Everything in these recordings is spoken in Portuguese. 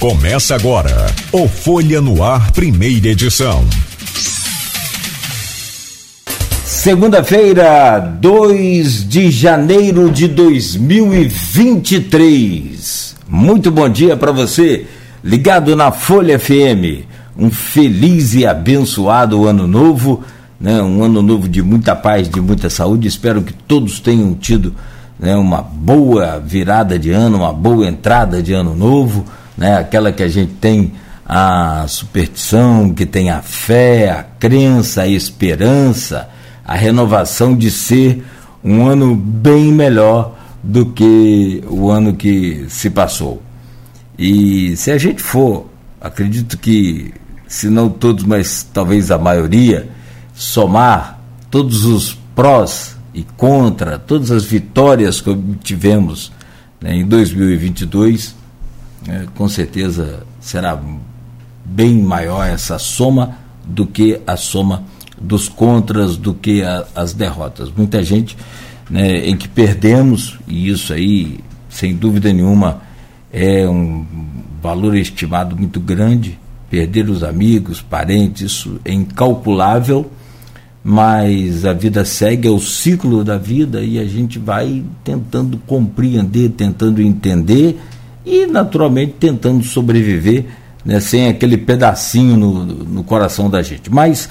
Começa agora o Folha no Ar, primeira edição. Segunda-feira, 2 de janeiro de 2023. Muito bom dia para você, ligado na Folha FM. Um feliz e abençoado ano novo, né? Um ano novo de muita paz, de muita saúde. Espero que todos tenham tido né, uma boa virada de ano, uma boa entrada de ano novo né? aquela que a gente tem a superstição, que tem a fé, a crença, a esperança, a renovação de ser um ano bem melhor do que o ano que se passou. E se a gente for, acredito que, se não todos, mas talvez a maioria, somar todos os prós e contra, todas as vitórias que obtivemos né, em 2022, é, com certeza será bem maior essa soma do que a soma dos contras, do que a, as derrotas. Muita gente né, em que perdemos, e isso aí, sem dúvida nenhuma, é um valor estimado muito grande. Perder os amigos, parentes, isso é incalculável, mas a vida segue, é o ciclo da vida e a gente vai tentando compreender, tentando entender e, naturalmente, tentando sobreviver né, sem aquele pedacinho no, no coração da gente. Mas,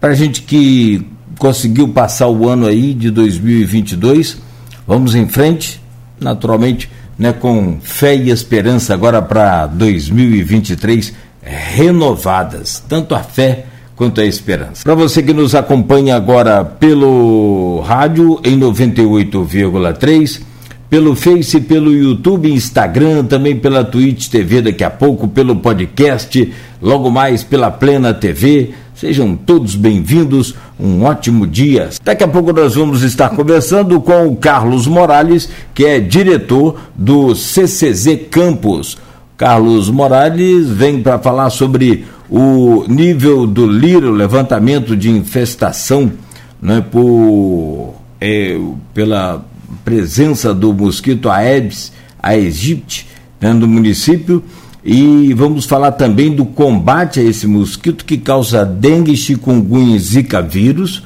para a gente que conseguiu passar o ano aí de 2022, vamos em frente, naturalmente, né, com fé e esperança agora para 2023 renovadas, tanto a fé quanto a esperança. Para você que nos acompanha agora pelo rádio em 98,3 pelo Face, pelo YouTube, Instagram, também pela Twitch TV daqui a pouco, pelo podcast, logo mais pela Plena TV. Sejam todos bem-vindos, um ótimo dia. Daqui a pouco nós vamos estar conversando com o Carlos Morales, que é diretor do CCZ Campus. Carlos Morales vem para falar sobre o nível do LIRA, o levantamento de infestação né, por, é, pela presença do mosquito Aedes aegypti né, no município e vamos falar também do combate a esse mosquito que causa dengue, chikungunya e zika vírus.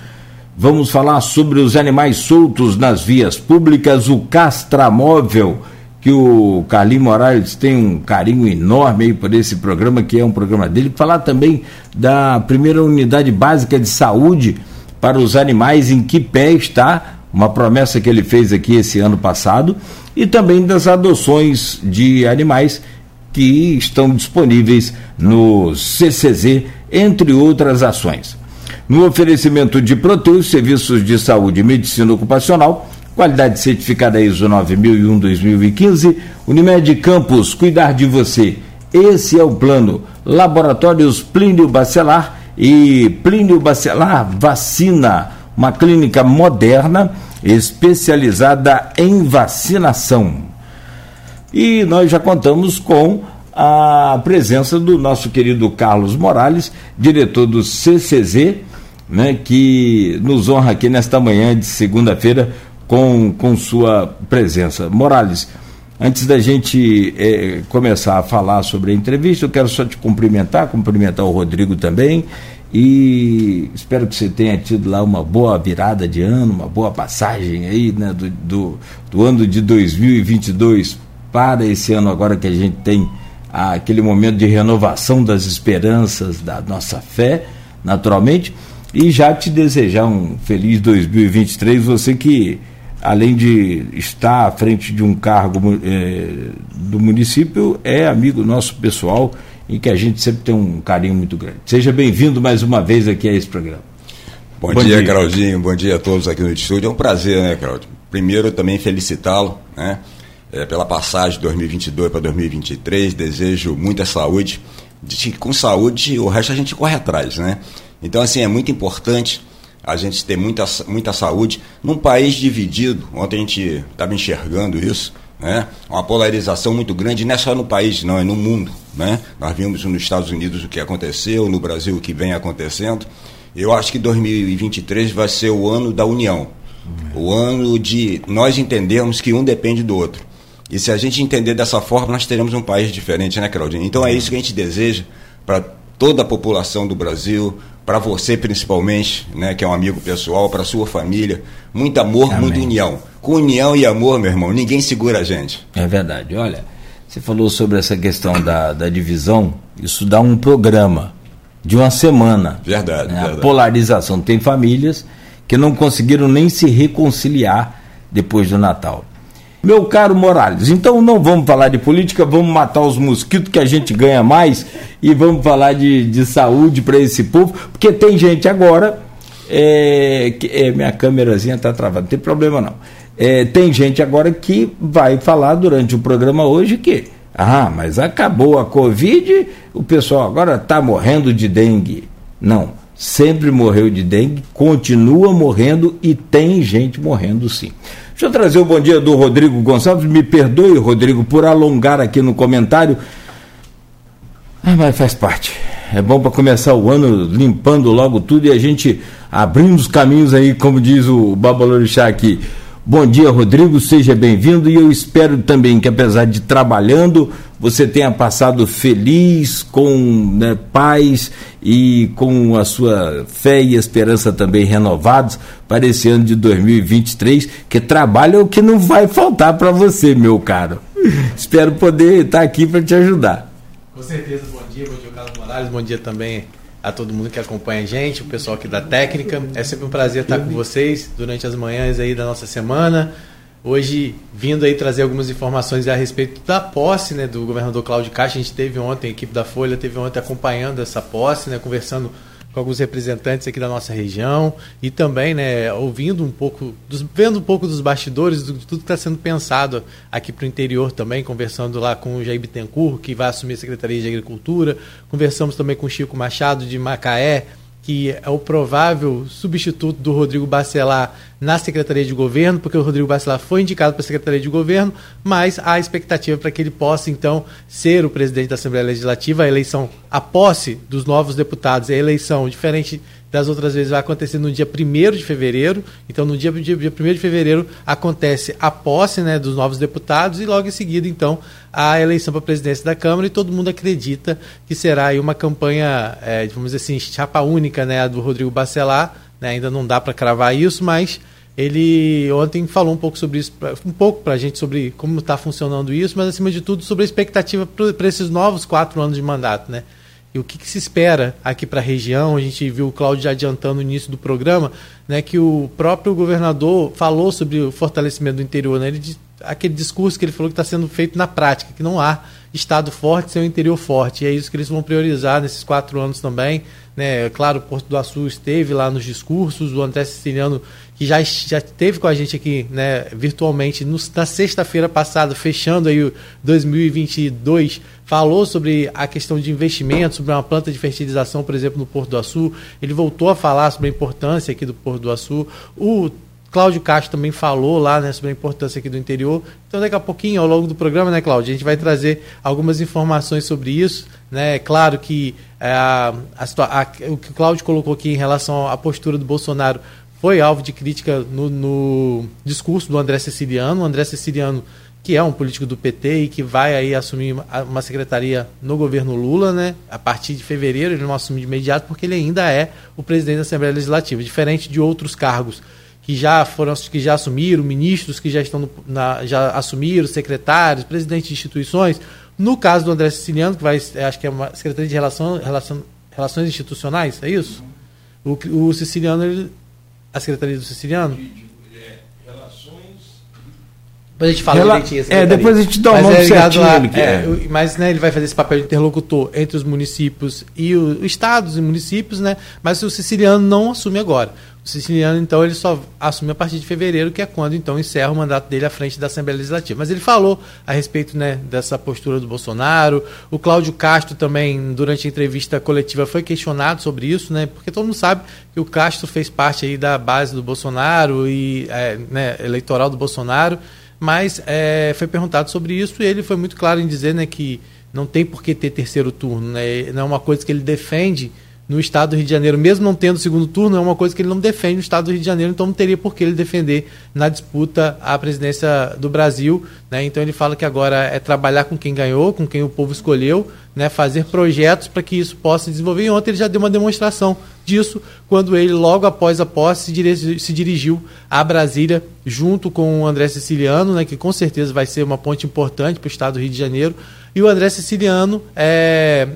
Vamos falar sobre os animais soltos nas vias públicas, o castramóvel, que o Carlinhos Morales tem um carinho enorme aí por esse programa, que é um programa dele. Falar também da primeira unidade básica de saúde para os animais, em que pé está uma promessa que ele fez aqui esse ano passado, e também das adoções de animais que estão disponíveis no CCZ, entre outras ações. No oferecimento de Proteus, serviços de saúde e medicina ocupacional, qualidade certificada ISO 9001-2015, Unimed Campos, cuidar de você. Esse é o plano. Laboratórios Plínio Bacelar e Plínio Bacelar Vacina uma clínica moderna especializada em vacinação. E nós já contamos com a presença do nosso querido Carlos Morales, diretor do CCZ, né, que nos honra aqui nesta manhã de segunda-feira com, com sua presença. Morales, antes da gente é, começar a falar sobre a entrevista, eu quero só te cumprimentar, cumprimentar o Rodrigo também e espero que você tenha tido lá uma boa virada de ano, uma boa passagem aí, né, do, do, do ano de 2022 para esse ano agora que a gente tem aquele momento de renovação das esperanças, da nossa fé, naturalmente, e já te desejar um feliz 2023, você que além de estar à frente de um cargo é, do município, é amigo nosso pessoal e que a gente sempre tem um carinho muito grande. Seja bem-vindo mais uma vez aqui a esse programa. Bom, bom dia, dia, Claudinho. Bom dia a todos aqui no estúdio. É um prazer, né, Claudio? Primeiro, também felicitá-lo, né? É, pela passagem de 2022 para 2023. Desejo muita saúde. De, com saúde, o resto a gente corre atrás, né? Então, assim, é muito importante a gente ter muita, muita saúde num país dividido. Ontem a gente estava enxergando isso né? Uma polarização muito grande, não é só no país, não, é no mundo. Né? Nós vimos nos Estados Unidos o que aconteceu, no Brasil o que vem acontecendo. Eu acho que 2023 vai ser o ano da união. O ano de nós entendermos que um depende do outro. E se a gente entender dessa forma, nós teremos um país diferente, né, Claudinho? Então é isso que a gente deseja para toda a população do Brasil, para você principalmente, né, que é um amigo pessoal, para sua família. Muito amor, Amém. muita união. Com união e amor, meu irmão, ninguém segura a gente. É verdade. Olha, você falou sobre essa questão da, da divisão, isso dá um programa de uma semana. Verdade, né? verdade. A polarização. Tem famílias que não conseguiram nem se reconciliar depois do Natal. Meu caro Morales, então não vamos falar de política, vamos matar os mosquitos que a gente ganha mais e vamos falar de, de saúde para esse povo, porque tem gente agora. É, é, minha câmerazinha está travada, não tem problema não. É, tem gente agora que vai falar durante o programa hoje que, ah, mas acabou a Covid, o pessoal agora está morrendo de dengue. Não, sempre morreu de dengue, continua morrendo e tem gente morrendo sim. Deixa eu trazer o bom dia do Rodrigo Gonçalves. Me perdoe, Rodrigo, por alongar aqui no comentário. Ah, mas faz parte. É bom para começar o ano limpando logo tudo e a gente abrindo os caminhos aí, como diz o Babalorixá aqui. Bom dia, Rodrigo, seja bem-vindo e eu espero também que, apesar de trabalhando, você tenha passado feliz, com né, paz e com a sua fé e esperança também renovados para esse ano de 2023, que trabalho é o que não vai faltar para você, meu caro. espero poder estar aqui para te ajudar. Com certeza, bom dia, bom dia, Carlos Morales, bom dia também a todo mundo que acompanha a gente, o pessoal aqui da técnica. É sempre um prazer estar com vocês durante as manhãs aí da nossa semana. Hoje, vindo aí trazer algumas informações a respeito da posse né, do governador Cláudio Castro. A gente teve ontem, a equipe da Folha teve ontem acompanhando essa posse, né, conversando com alguns representantes aqui da nossa região e também, né, ouvindo um pouco, dos, vendo um pouco dos bastidores, de tudo que está sendo pensado aqui para o interior também, conversando lá com o Jair Bittencourt, que vai assumir a Secretaria de Agricultura, conversamos também com o Chico Machado de Macaé, que é o provável substituto do Rodrigo Bacelar na Secretaria de Governo, porque o Rodrigo Bacelar foi indicado para a Secretaria de Governo, mas há expectativa para que ele possa, então, ser o presidente da Assembleia Legislativa. A eleição, a posse dos novos deputados, a eleição, diferente das outras vezes vai acontecer no dia 1 de fevereiro. Então, no dia, dia, dia 1 de fevereiro acontece a posse né, dos novos deputados e logo em seguida, então, a eleição para a presidência da Câmara e todo mundo acredita que será aí uma campanha, é, vamos dizer assim, chapa única, né, do Rodrigo Bacelar. Né, ainda não dá para cravar isso, mas ele ontem falou um pouco sobre isso, um pouco para a gente sobre como está funcionando isso, mas acima de tudo sobre a expectativa para esses novos quatro anos de mandato, né? E o que, que se espera aqui para a região. A gente viu o Cláudio já adiantando no início do programa, né, que o próprio governador falou sobre o fortalecimento do interior, né, ele, aquele discurso que ele falou que está sendo feito na prática, que não há estado forte sem o interior forte. E é isso que eles vão priorizar nesses quatro anos também. Né? Claro, o Porto do Açu esteve lá nos discursos, o André Siciliano, que já, já esteve com a gente aqui né, virtualmente no, na sexta-feira passada, fechando aí o 2022, falou sobre a questão de investimento, sobre uma planta de fertilização, por exemplo, no Porto do Açu. Ele voltou a falar sobre a importância aqui do Porto do Açu. O Cláudio Castro também falou lá né, sobre a importância aqui do interior. Então, daqui a pouquinho, ao longo do programa, né, Cláudio, a gente vai trazer algumas informações sobre isso. Né? É claro que é, a, a, o que o Cláudio colocou aqui em relação à postura do Bolsonaro foi alvo de crítica no, no discurso do André Ceciliano. O André Ceciliano, que é um político do PT e que vai aí assumir uma secretaria no governo Lula, né? A partir de fevereiro, ele não assume de imediato porque ele ainda é o presidente da Assembleia Legislativa, diferente de outros cargos que já foram que já assumiram, ministros que já estão no, na, já assumiram, secretários, presidentes de instituições. No caso do André Siciliano, que vai, é, acho que é uma secretaria de relação, relação, relações institucionais, é isso? O, o Siciliano, ele, a secretaria do Siciliano? Depois a gente fala Rela... direitinho. É, depois a gente dá um nome é certinho. A, é, é. Mas né, ele vai fazer esse papel de interlocutor entre os municípios e os estados e municípios, né? Mas o siciliano não assume agora. O siciliano, então, ele só assume a partir de fevereiro, que é quando, então, encerra o mandato dele à frente da Assembleia Legislativa. Mas ele falou a respeito né, dessa postura do Bolsonaro. O Cláudio Castro também, durante a entrevista coletiva, foi questionado sobre isso, né? Porque todo mundo sabe que o Castro fez parte aí da base do Bolsonaro e é, né, eleitoral do Bolsonaro, mas é, foi perguntado sobre isso e ele foi muito claro em dizer né, que não tem por que ter terceiro turno, né? Não é uma coisa que ele defende no estado do Rio de Janeiro, mesmo não tendo segundo turno, é uma coisa que ele não defende no estado do Rio de Janeiro, então não teria por que ele defender na disputa à presidência do Brasil. Né? Então ele fala que agora é trabalhar com quem ganhou, com quem o povo escolheu, né? fazer projetos para que isso possa desenvolver. E ontem ele já deu uma demonstração disso, quando ele, logo após a posse, se dirigiu a Brasília, junto com o André Siciliano, né? que com certeza vai ser uma ponte importante para o estado do Rio de Janeiro. E o André Siciliano é,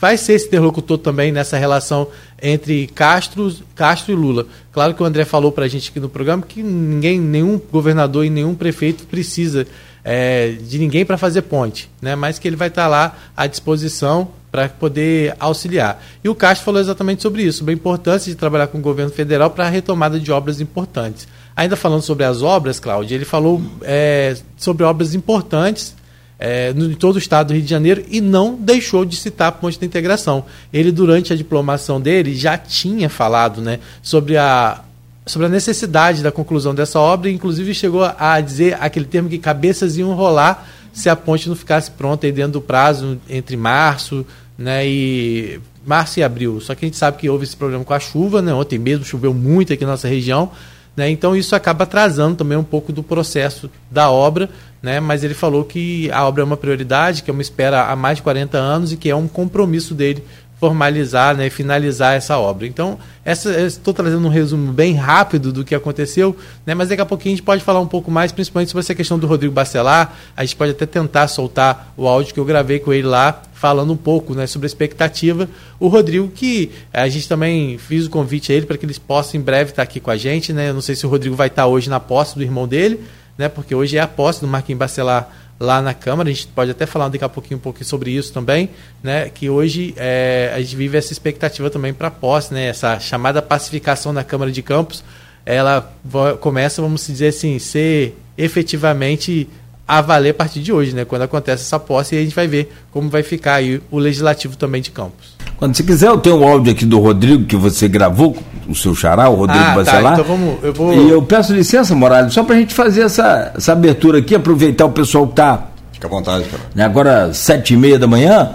vai ser esse interlocutor também nessa relação entre Castro, Castro e Lula. Claro que o André falou para a gente aqui no programa que ninguém, nenhum governador e nenhum prefeito precisa é, de ninguém para fazer ponte, né? mas que ele vai estar tá lá à disposição para poder auxiliar. E o Castro falou exatamente sobre isso, sobre a importância de trabalhar com o governo federal para a retomada de obras importantes. Ainda falando sobre as obras, Cláudia, ele falou é, sobre obras importantes é, em todo o estado do Rio de Janeiro e não deixou de citar a ponte da integração. Ele, durante a diplomação dele, já tinha falado né, sobre, a, sobre a necessidade da conclusão dessa obra, e inclusive chegou a dizer aquele termo que cabeças iam rolar se a ponte não ficasse pronta aí dentro do prazo entre março né, e março e abril. Só que a gente sabe que houve esse problema com a chuva, né? Ontem mesmo choveu muito aqui na nossa região, né? Então isso acaba atrasando também um pouco do processo da obra, né? mas ele falou que a obra é uma prioridade, que é uma espera há mais de 40 anos e que é um compromisso dele formalizar, né, finalizar essa obra. Então, estou trazendo um resumo bem rápido do que aconteceu, né, mas daqui a pouquinho a gente pode falar um pouco mais, principalmente sobre essa questão do Rodrigo Bacelar. A gente pode até tentar soltar o áudio que eu gravei com ele lá, falando um pouco né, sobre a expectativa. O Rodrigo, que a gente também fez o convite a ele para que ele possa em breve estar aqui com a gente. Né? Eu não sei se o Rodrigo vai estar hoje na posse do irmão dele, né? Porque hoje é a posse do Marquinhos Bacelar lá na Câmara. A gente pode até falar daqui a pouquinho um pouquinho sobre isso também, né? Que hoje é, a gente vive essa expectativa também para a posse, né? Essa chamada pacificação na Câmara de Campos, ela começa, vamos dizer assim, ser efetivamente a valer a partir de hoje, né? Quando acontece essa posse, e a gente vai ver como vai ficar aí o legislativo também de Campos. Quando você quiser, eu tenho um áudio aqui do Rodrigo que você gravou, o seu xará, o Rodrigo ah, Bacelar. Tá, então vamos, eu vou... E eu peço licença, Morales, só para a gente fazer essa, essa abertura aqui, aproveitar o pessoal que está. Fica à vontade, cara. Né, agora, sete e meia da manhã.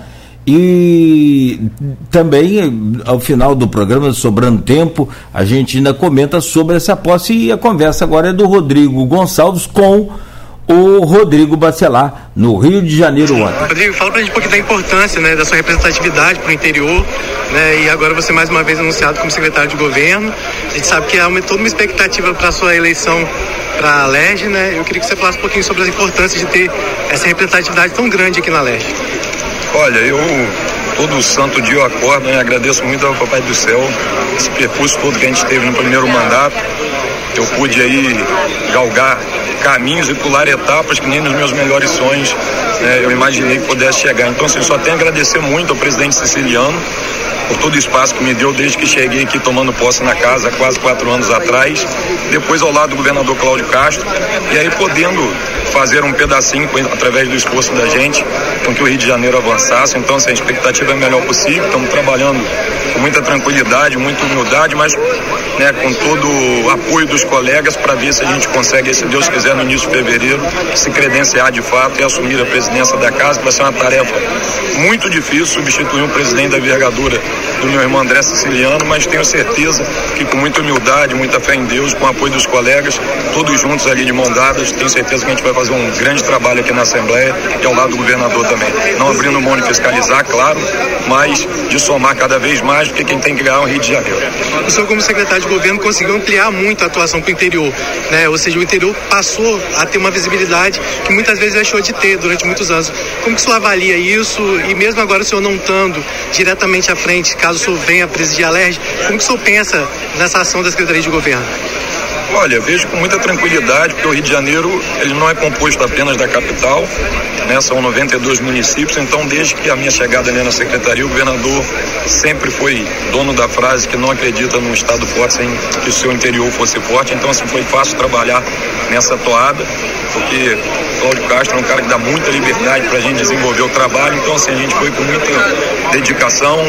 E também, ao final do programa, sobrando tempo, a gente ainda comenta sobre essa posse e a conversa agora é do Rodrigo Gonçalves com o Rodrigo Bacelar, no Rio de Janeiro ontem. Rodrigo, fala pra gente um pouquinho da importância né, da sua representatividade para o interior, né, e agora você mais uma vez anunciado como secretário de governo. A gente sabe que há toda uma expectativa para a sua eleição para a LERJ, né? Eu queria que você falasse um pouquinho sobre a importância de ter essa representatividade tão grande aqui na LERJ. Olha, eu todo santo dia eu acordo e agradeço muito ao Papai do Céu esse percurso todo que a gente teve no primeiro mandato. Eu pude aí galgar caminhos e pular etapas que nem nos meus melhores sonhos né, eu imaginei que pudesse chegar. Então, assim, só tenho a agradecer muito ao presidente siciliano por todo o espaço que me deu desde que cheguei aqui tomando posse na casa quase quatro anos atrás, depois ao lado do governador Cláudio Castro, e aí podendo fazer um pedacinho através do esforço da gente com que o Rio de Janeiro avançasse. Então, assim, a expectativa é a melhor possível. Estamos trabalhando com muita tranquilidade, muita humildade, mas né, com todo o apoio dos colegas para ver se a gente consegue, se Deus quiser, no início de fevereiro, se credenciar de fato e assumir a presidência da casa, que vai ser uma tarefa muito difícil substituir um presidente da envergadura do meu irmão André Siciliano, mas tenho certeza que com muita humildade, muita fé em Deus, com o apoio dos colegas, todos juntos ali de mão dadas, tenho certeza que a gente vai fazer um grande trabalho aqui na Assembleia e ao lado do governador também. Não abrindo mão de fiscalizar, claro, mas de somar cada vez mais, porque quem tem que ganhar é o Rio de Janeiro. O senhor, como secretário de governo, conseguiu ampliar muito a atuação para o interior, né? Ou seja, o interior passou a ter uma visibilidade que muitas vezes deixou de ter durante muitos anos. Como que o senhor avalia isso? E mesmo agora o senhor não estando diretamente à frente, caso o senhor venha presidir a LERJ, como que o senhor pensa nessa ação da Secretaria de Governo? Olha, vejo com muita tranquilidade, porque o Rio de Janeiro ele não é composto apenas da capital, né? são 92 municípios, então desde que a minha chegada ali na secretaria, o governador sempre foi dono da frase que não acredita num estado forte sem que o seu interior fosse forte, então assim foi fácil trabalhar nessa toada, porque Cláudio Castro é um cara que dá muita liberdade para a gente desenvolver o trabalho, então assim a gente foi com muita dedicação,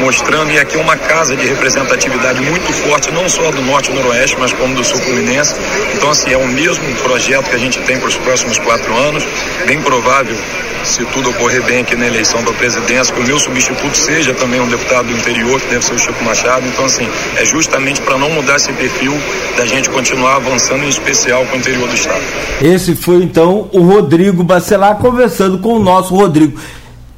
mostrando, e aqui é uma casa de representatividade muito forte, não só do norte e noroeste, mas como do sul fluminense. Então, assim, é o mesmo projeto que a gente tem para os próximos quatro anos. Bem provável, se tudo ocorrer bem aqui na eleição para a presidência, que o meu substituto seja também um deputado do interior, que deve ser o Chico Machado. Então, assim, é justamente para não mudar esse perfil da gente continuar avançando, em especial com o interior do Estado. Esse foi, então, o Rodrigo Bacelar conversando com o nosso Rodrigo.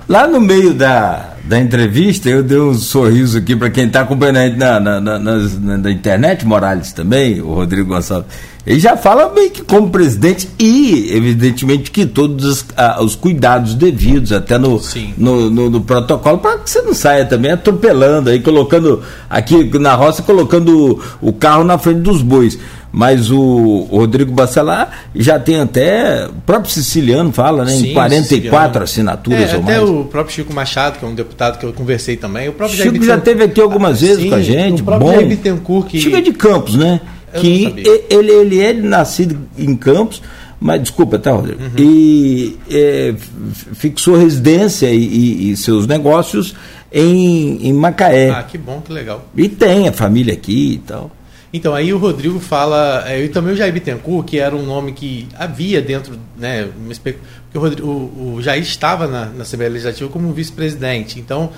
Lá no meio da, da entrevista, eu dei um sorriso aqui para quem está acompanhando na, na, na, na, internet, Morales também, o Rodrigo Gonçalves. Ele já fala meio que como presidente e, evidentemente, que todos os, ah, os cuidados devidos, até no, no, no, no, protocolo, para que você não saia também atropelando, aí colocando aqui na roça, colocando o, o carro na frente dos bois mas o Rodrigo Bacelar já tem até, o próprio Siciliano fala, né, Sim, em 44 Siciliano. assinaturas é, ou até mais. o próprio Chico Machado, que é um deputado que eu conversei também. O próprio Chico já teve aqui algumas vezes Sim, com a gente, o próprio bom. Jair Bittencourt que... Chico é de Campos, né? Eu que ele, ele é nascido em Campos, mas desculpa, tá, Rodrigo? Uhum. E é, fixou residência e, e, e, seus negócios em, em Macaé. Ah, que bom, que legal. E tem a família aqui e tal. Então, aí o Rodrigo fala, é, e também o Jair Bittencourt, que era um nome que havia dentro, né, porque o, Rodrigo, o, o Jair estava na, na Assembleia Legislativa como vice-presidente, então,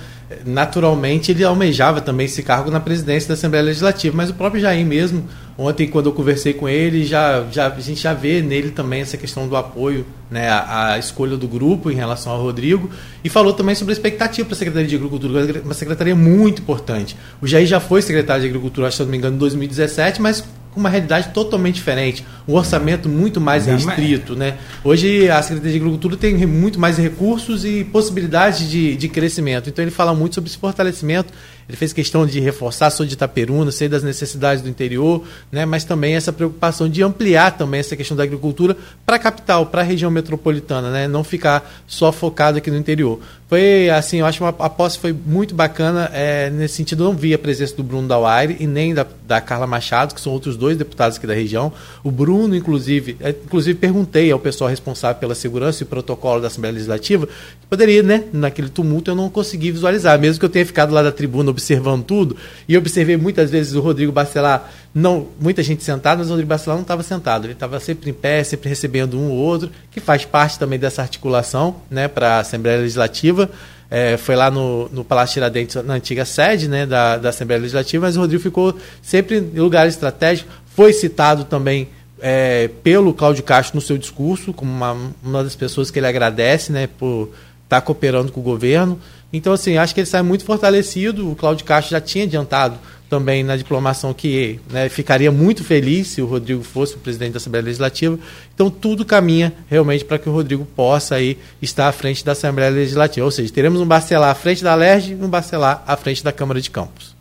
naturalmente, ele almejava também esse cargo na presidência da Assembleia Legislativa, mas o próprio Jair mesmo, ontem, quando eu conversei com ele, já, já, a gente já vê nele também essa questão do apoio, né, a, escolha do grupo em relação ao Rodrigo, e falou também sobre a expectativa para a Secretaria de Agricultura, uma secretaria muito importante. O Jair já foi secretário de Agricultura, se não me engano, em 2017, mas uma realidade totalmente diferente, um orçamento muito mais restrito. Né? Hoje a Secretaria de Agricultura tem muito mais recursos e possibilidades de, de crescimento. Então ele fala muito sobre esse fortalecimento ele fez questão de reforçar, sou de Itaperuna, sei das necessidades do interior, né, mas também essa preocupação de ampliar também essa questão da agricultura para a capital, para a região metropolitana, né, não ficar só focado aqui no interior. Foi assim, eu acho uma a posse foi muito bacana é, nesse sentido. Não vi a presença do Bruno Dauaire e nem da, da Carla Machado, que são outros dois deputados aqui da região. O Bruno, inclusive, é, inclusive perguntei ao pessoal responsável pela segurança e protocolo da Assembleia Legislativa, que poderia, né, naquele tumulto eu não consegui visualizar, mesmo que eu tenha ficado lá da tribuna observando tudo, e observei muitas vezes o Rodrigo Bacelar, não, muita gente sentada, mas o Rodrigo Bacelar não estava sentado, ele estava sempre em pé, sempre recebendo um ou outro, que faz parte também dessa articulação né, para a Assembleia Legislativa. É, foi lá no, no Palácio Tiradentes, na antiga sede né, da, da Assembleia Legislativa, mas o Rodrigo ficou sempre em lugares estratégicos, foi citado também é, pelo Cláudio Castro no seu discurso, como uma, uma das pessoas que ele agradece né, por estar tá cooperando com o governo. Então, assim, acho que ele sai muito fortalecido. O Cláudio Castro já tinha adiantado também na diplomação que né, ficaria muito feliz se o Rodrigo fosse o presidente da Assembleia Legislativa. Então, tudo caminha realmente para que o Rodrigo possa aí estar à frente da Assembleia Legislativa. Ou seja, teremos um Bacelar à frente da LERJ e um Bacelar à frente da Câmara de Campos.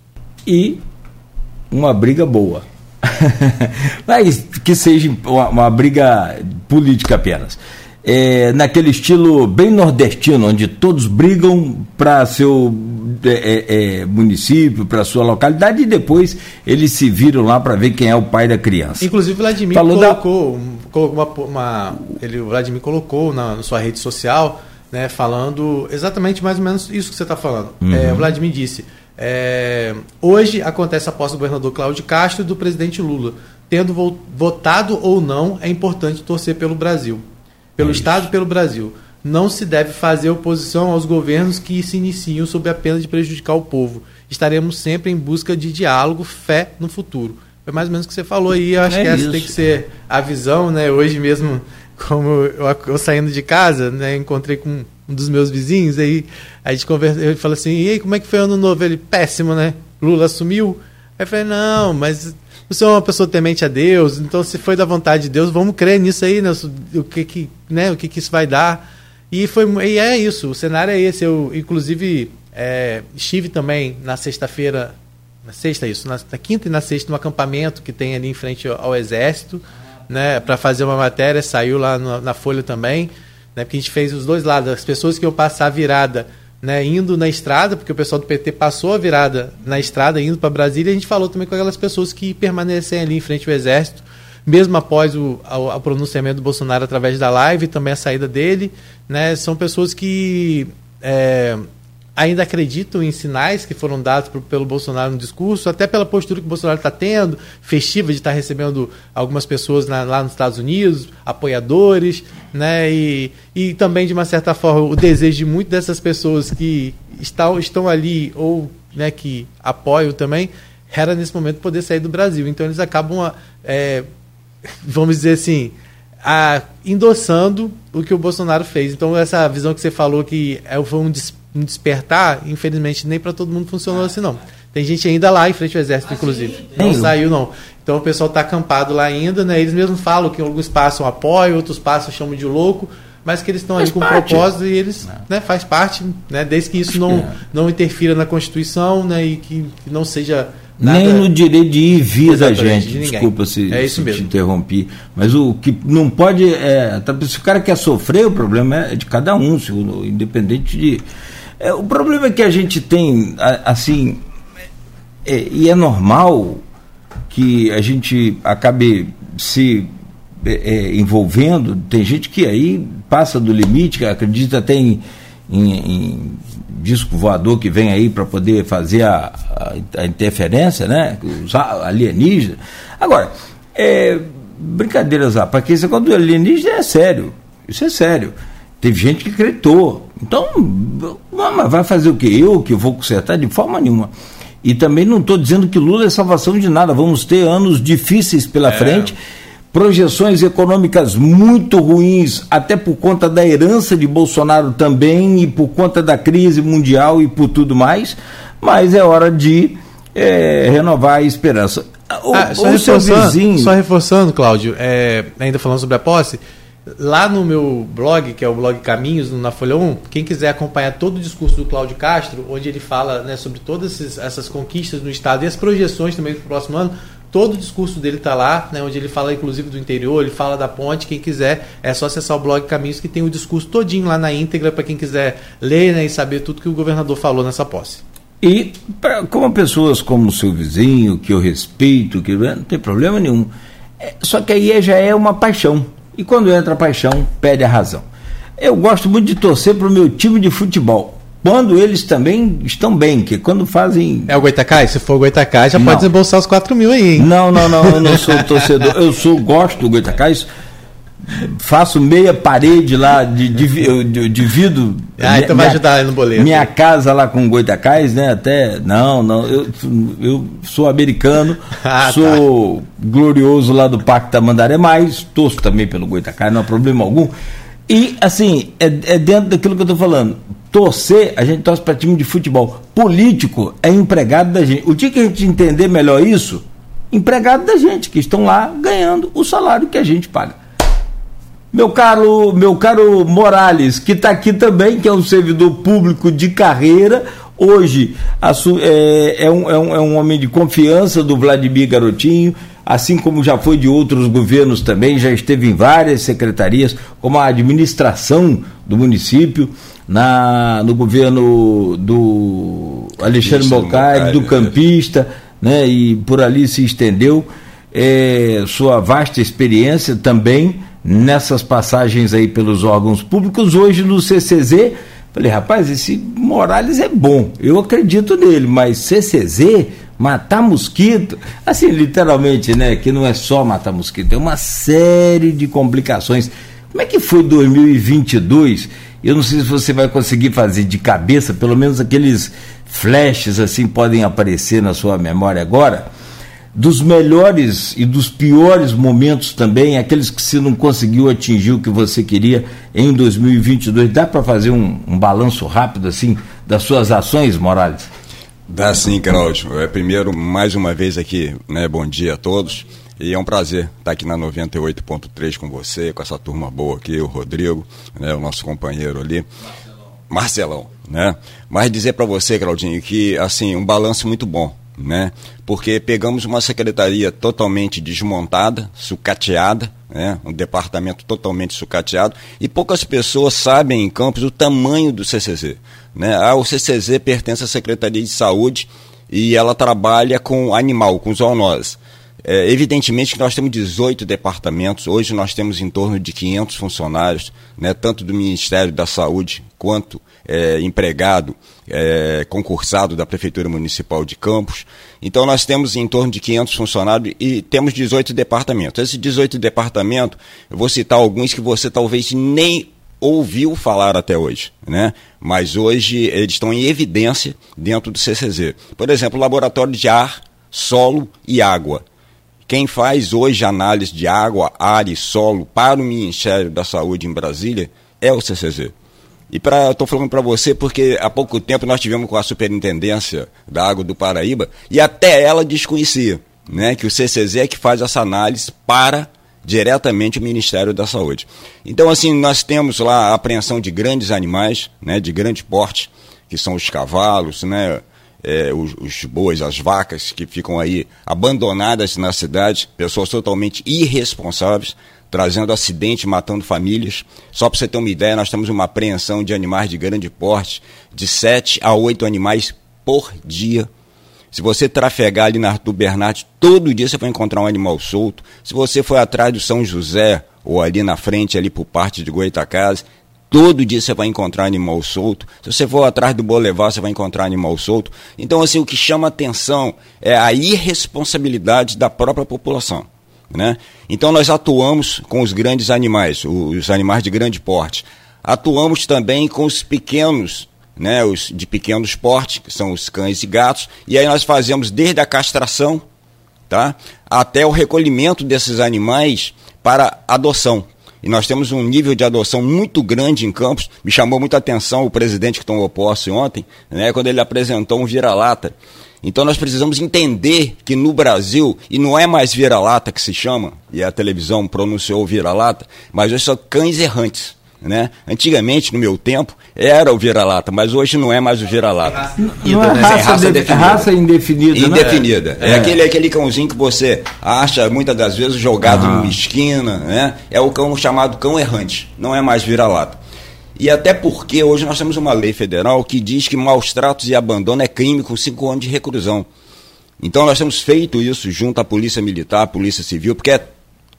E uma briga boa. Mas que seja uma, uma briga política apenas é, naquele estilo bem nordestino, onde todos brigam para seu é, é, é município, para sua localidade e depois eles se viram lá para ver quem é o pai da criança. Inclusive o Vladimir Falou colocou, da... colocou uma, uma, ele, o Vladimir colocou na, na, sua rede social, né, falando exatamente mais ou menos isso que você está falando. Uhum. É, o Vladimir disse: é, hoje acontece a posse do governador Cláudio Castro e do presidente Lula. Tendo votado ou não, é importante torcer pelo Brasil pelo é Estado e pelo Brasil. Não se deve fazer oposição aos governos que se iniciam sob a pena de prejudicar o povo. Estaremos sempre em busca de diálogo, fé no futuro. Foi mais ou menos o que você falou aí. Eu acho é que essa isso. tem que ser a visão, né? Hoje mesmo, como eu, eu saindo de casa, né? Encontrei com um dos meus vizinhos, aí a gente conversa, ele falou assim, e aí, como é que foi o ano novo? Ele, péssimo, né? Lula assumiu. Aí eu falei, não, mas você é uma pessoa temente a Deus, então se foi da vontade de Deus, vamos crer nisso aí, né? o que que, né? o que que isso vai dar. E, foi, e é isso, o cenário é esse. Eu, inclusive, é, estive também na sexta-feira, na sexta isso, na, na, quinta e na sexta, no acampamento que tem ali em frente ao, Exército, né? Para fazer uma matéria, saiu lá na, na Folha também, né? Porque a gente fez os dois lados, as pessoas que iam passar virada né, indo na estrada, porque o pessoal do PT passou a virada na estrada, indo para Brasília, a gente falou também com aquelas pessoas que permanecem ali em frente ao Exército, mesmo após o, pronunciamento do Bolsonaro através da live, também a saída dele, né, são pessoas que é, ainda acreditam em sinais que foram dados pro, pelo Bolsonaro no discurso, até pela postura que o Bolsonaro está tendo, festiva de estar tá recebendo algumas pessoas na, lá nos Estados Unidos, apoiadores, né? E, e também, de uma certa forma, o desejo de muitas dessas pessoas que estão, estão ali ou né, que apoiam também, era nesse momento poder sair do Brasil. Então eles acabam, é, vamos dizer assim, a, endossando o que o Bolsonaro fez. Então essa visão que você falou que é, foi um despertar um despertar, infelizmente nem para todo mundo funcionou assim não. Tem gente ainda lá em frente ao exército, ah, inclusive. Não saiu não. Então o pessoal está acampado lá ainda, né? Eles mesmos falam que alguns passam apoio, outros passam chamam de louco, mas que eles estão ali com parte. propósito e eles, né, faz parte, né, desde que isso não, não interfira na Constituição, né, e que, que não seja Nada... Nem no direito de ir e vir da gente. De Desculpa se, é se te interrompi. Mas o que não pode. É, tá, se o cara quer sofrer, o problema é de cada um, se, independente de. É, o problema é que a gente tem, assim, é, e é normal que a gente acabe se é, é, envolvendo. Tem gente que aí passa do limite, que acredita até em, em, em disco voador que vem aí para poder fazer a, a, a, interferência, né? Usar alienígena. Agora, é, brincadeiras à parte, esse negócio do alienígena é sério. Isso é sério. Teve gente que acreditou. Então, mas vai fazer o que? Eu que vou consertar? De forma nenhuma. E também não estou dizendo que Lula é salvação de nada. Vamos ter anos difíceis pela é. frente, projeções econômicas muito ruins, até por conta da herança de Bolsonaro também, e por conta da crise mundial e por tudo mais. Mas é hora de é, renovar a esperança. O, ah, só, o reforçando, vizinho... só reforçando, Cláudio, é, ainda falando sobre a posse Lá no meu blog, que é o blog Caminhos, na Folha 1, quem quiser acompanhar todo o discurso do Cláudio Castro, onde ele fala né, sobre todas essas conquistas no Estado e as projeções também para o próximo ano, todo o discurso dele está lá, né, onde ele fala inclusive do interior, ele fala da ponte. Quem quiser, é só acessar o blog Caminhos, que tem o discurso todinho lá na íntegra para quem quiser ler né, e saber tudo que o governador falou nessa posse. E pra, como pessoas como o seu vizinho, que eu respeito, que não tem problema nenhum. É, só que aí já é uma paixão. E quando entra a paixão, perde a razão. Eu gosto muito de torcer para o meu time de futebol. Quando eles também estão bem, que quando fazem. É o Goitacai? Se for o Goitacai, já não. pode desembolsar os 4 mil aí, hein? Não, não, não, eu não sou torcedor. Eu sou, gosto do Goitacai faço meia parede lá de, de, de, de vidro. Ah, então vai ajudar aí no boleto. Minha casa lá com Goitacais, né? Até. Não, não. Eu, eu sou americano, ah, tá. sou tá. glorioso lá do Parque Tamandaré, mas torço também pelo Goitacais, não há problema algum. E, assim, é, é dentro daquilo que eu estou falando. Torcer, a gente torce para time de futebol. Político é empregado da gente. O dia que a gente entender melhor isso, empregado da gente, que estão lá ganhando o salário que a gente paga. Meu caro, meu caro Morales, que está aqui também, que é um servidor público de carreira, hoje é, é, um, é, um, é um homem de confiança do Vladimir Garotinho, assim como já foi de outros governos também, já esteve em várias secretarias, como a administração do município, na, no governo do Alexandre Mocari, do né? Campista, né, e por ali se estendeu. É, sua vasta experiência também nessas passagens aí pelos órgãos públicos, hoje no CCZ, falei, rapaz, esse Morales é bom, eu acredito nele, mas CCZ, matar mosquito, assim, literalmente, né, que não é só matar mosquito, é uma série de complicações. Como é que foi 2022? Eu não sei se você vai conseguir fazer de cabeça, pelo menos aqueles flashes assim podem aparecer na sua memória agora dos melhores e dos piores momentos também, aqueles que você não conseguiu atingir o que você queria em 2022. Dá para fazer um, um, balanço rápido assim das suas ações, Morales? Dá sim, Claudio. É, primeiro, mais uma vez aqui, né, bom dia a todos. E é um prazer estar aqui na 98.3 com você, com essa turma boa aqui, o Rodrigo, né, o nosso companheiro ali. Marcelão. Né? Mas dizer para você, Claudinho, que assim, um balanço muito bom né? Porque pegamos uma secretaria totalmente desmontada, sucateada, né? Um departamento totalmente sucateado e poucas pessoas sabem em Campos o tamanho do CCZ, né? Ah, o CCZ pertence à Secretaria de Saúde e ela trabalha com animal, com zoonose. É, evidentemente que nós temos 18 departamentos, hoje nós temos em torno de 500 funcionários, né, tanto do Ministério da Saúde quanto é, empregado é, concursado da Prefeitura Municipal de Campos. Então nós temos em torno de 500 funcionários e temos 18 departamentos. Esses 18 departamentos, eu vou citar alguns que você talvez nem ouviu falar até hoje, né? Mas hoje eles estão em evidência dentro do CCZ. Por exemplo, laboratório de ar, solo e água quem faz hoje análise de água, ar e solo para o Ministério da Saúde em Brasília é o CCZ. E para estou falando para você porque há pouco tempo nós tivemos com a Superintendência da Água do Paraíba e até ela desconhecia, né, que o CCZ é que faz essa análise para diretamente o Ministério da Saúde. Então assim, nós temos lá a apreensão de grandes animais, né, de grande porte, que são os cavalos, né, é, os, os bois, as vacas que ficam aí abandonadas na cidade, pessoas totalmente irresponsáveis, trazendo acidente, matando famílias. Só para você ter uma ideia, nós temos uma apreensão de animais de grande porte, de 7 a 8 animais por dia. Se você trafegar ali na Arthur Bernardes, todo dia você vai encontrar um animal solto. Se você for atrás do São José, ou ali na frente, ali por parte de Goitacazes, Todo dia você vai encontrar animal solto. Se você for atrás do Bolevar, você vai encontrar animal solto. Então, assim, o que chama atenção é a irresponsabilidade da própria população. Né? Então, nós atuamos com os grandes animais, os animais de grande porte. Atuamos também com os pequenos, né, os de pequenos porte, que são os cães e gatos. E aí nós fazemos desde a castração tá, até o recolhimento desses animais para adoção e nós temos um nível de adoção muito grande em Campos. Me chamou muita atenção o presidente que tomou posse ontem, né, quando ele apresentou um vira-lata. Então nós precisamos entender que no Brasil, e não é mais vira-lata que se chama, e a televisão pronunciou vira-lata, mas hoje são cães errantes. Né? Antigamente, no meu tempo, era o vira-lata, mas hoje não é mais o vira-lata. Não é raça, raça, de, raça indefinida. Né? Indefinida. É. é, aquele, aquele cãozinho que você acha muitas das vezes jogado numa esquina. Né? É o cão chamado cão errante, não é mais vira-lata. E até porque hoje nós temos uma lei federal que diz que maus tratos e abandono é crime com cinco anos de reclusão. Então nós temos feito isso junto à Polícia Militar, à Polícia Civil, porque é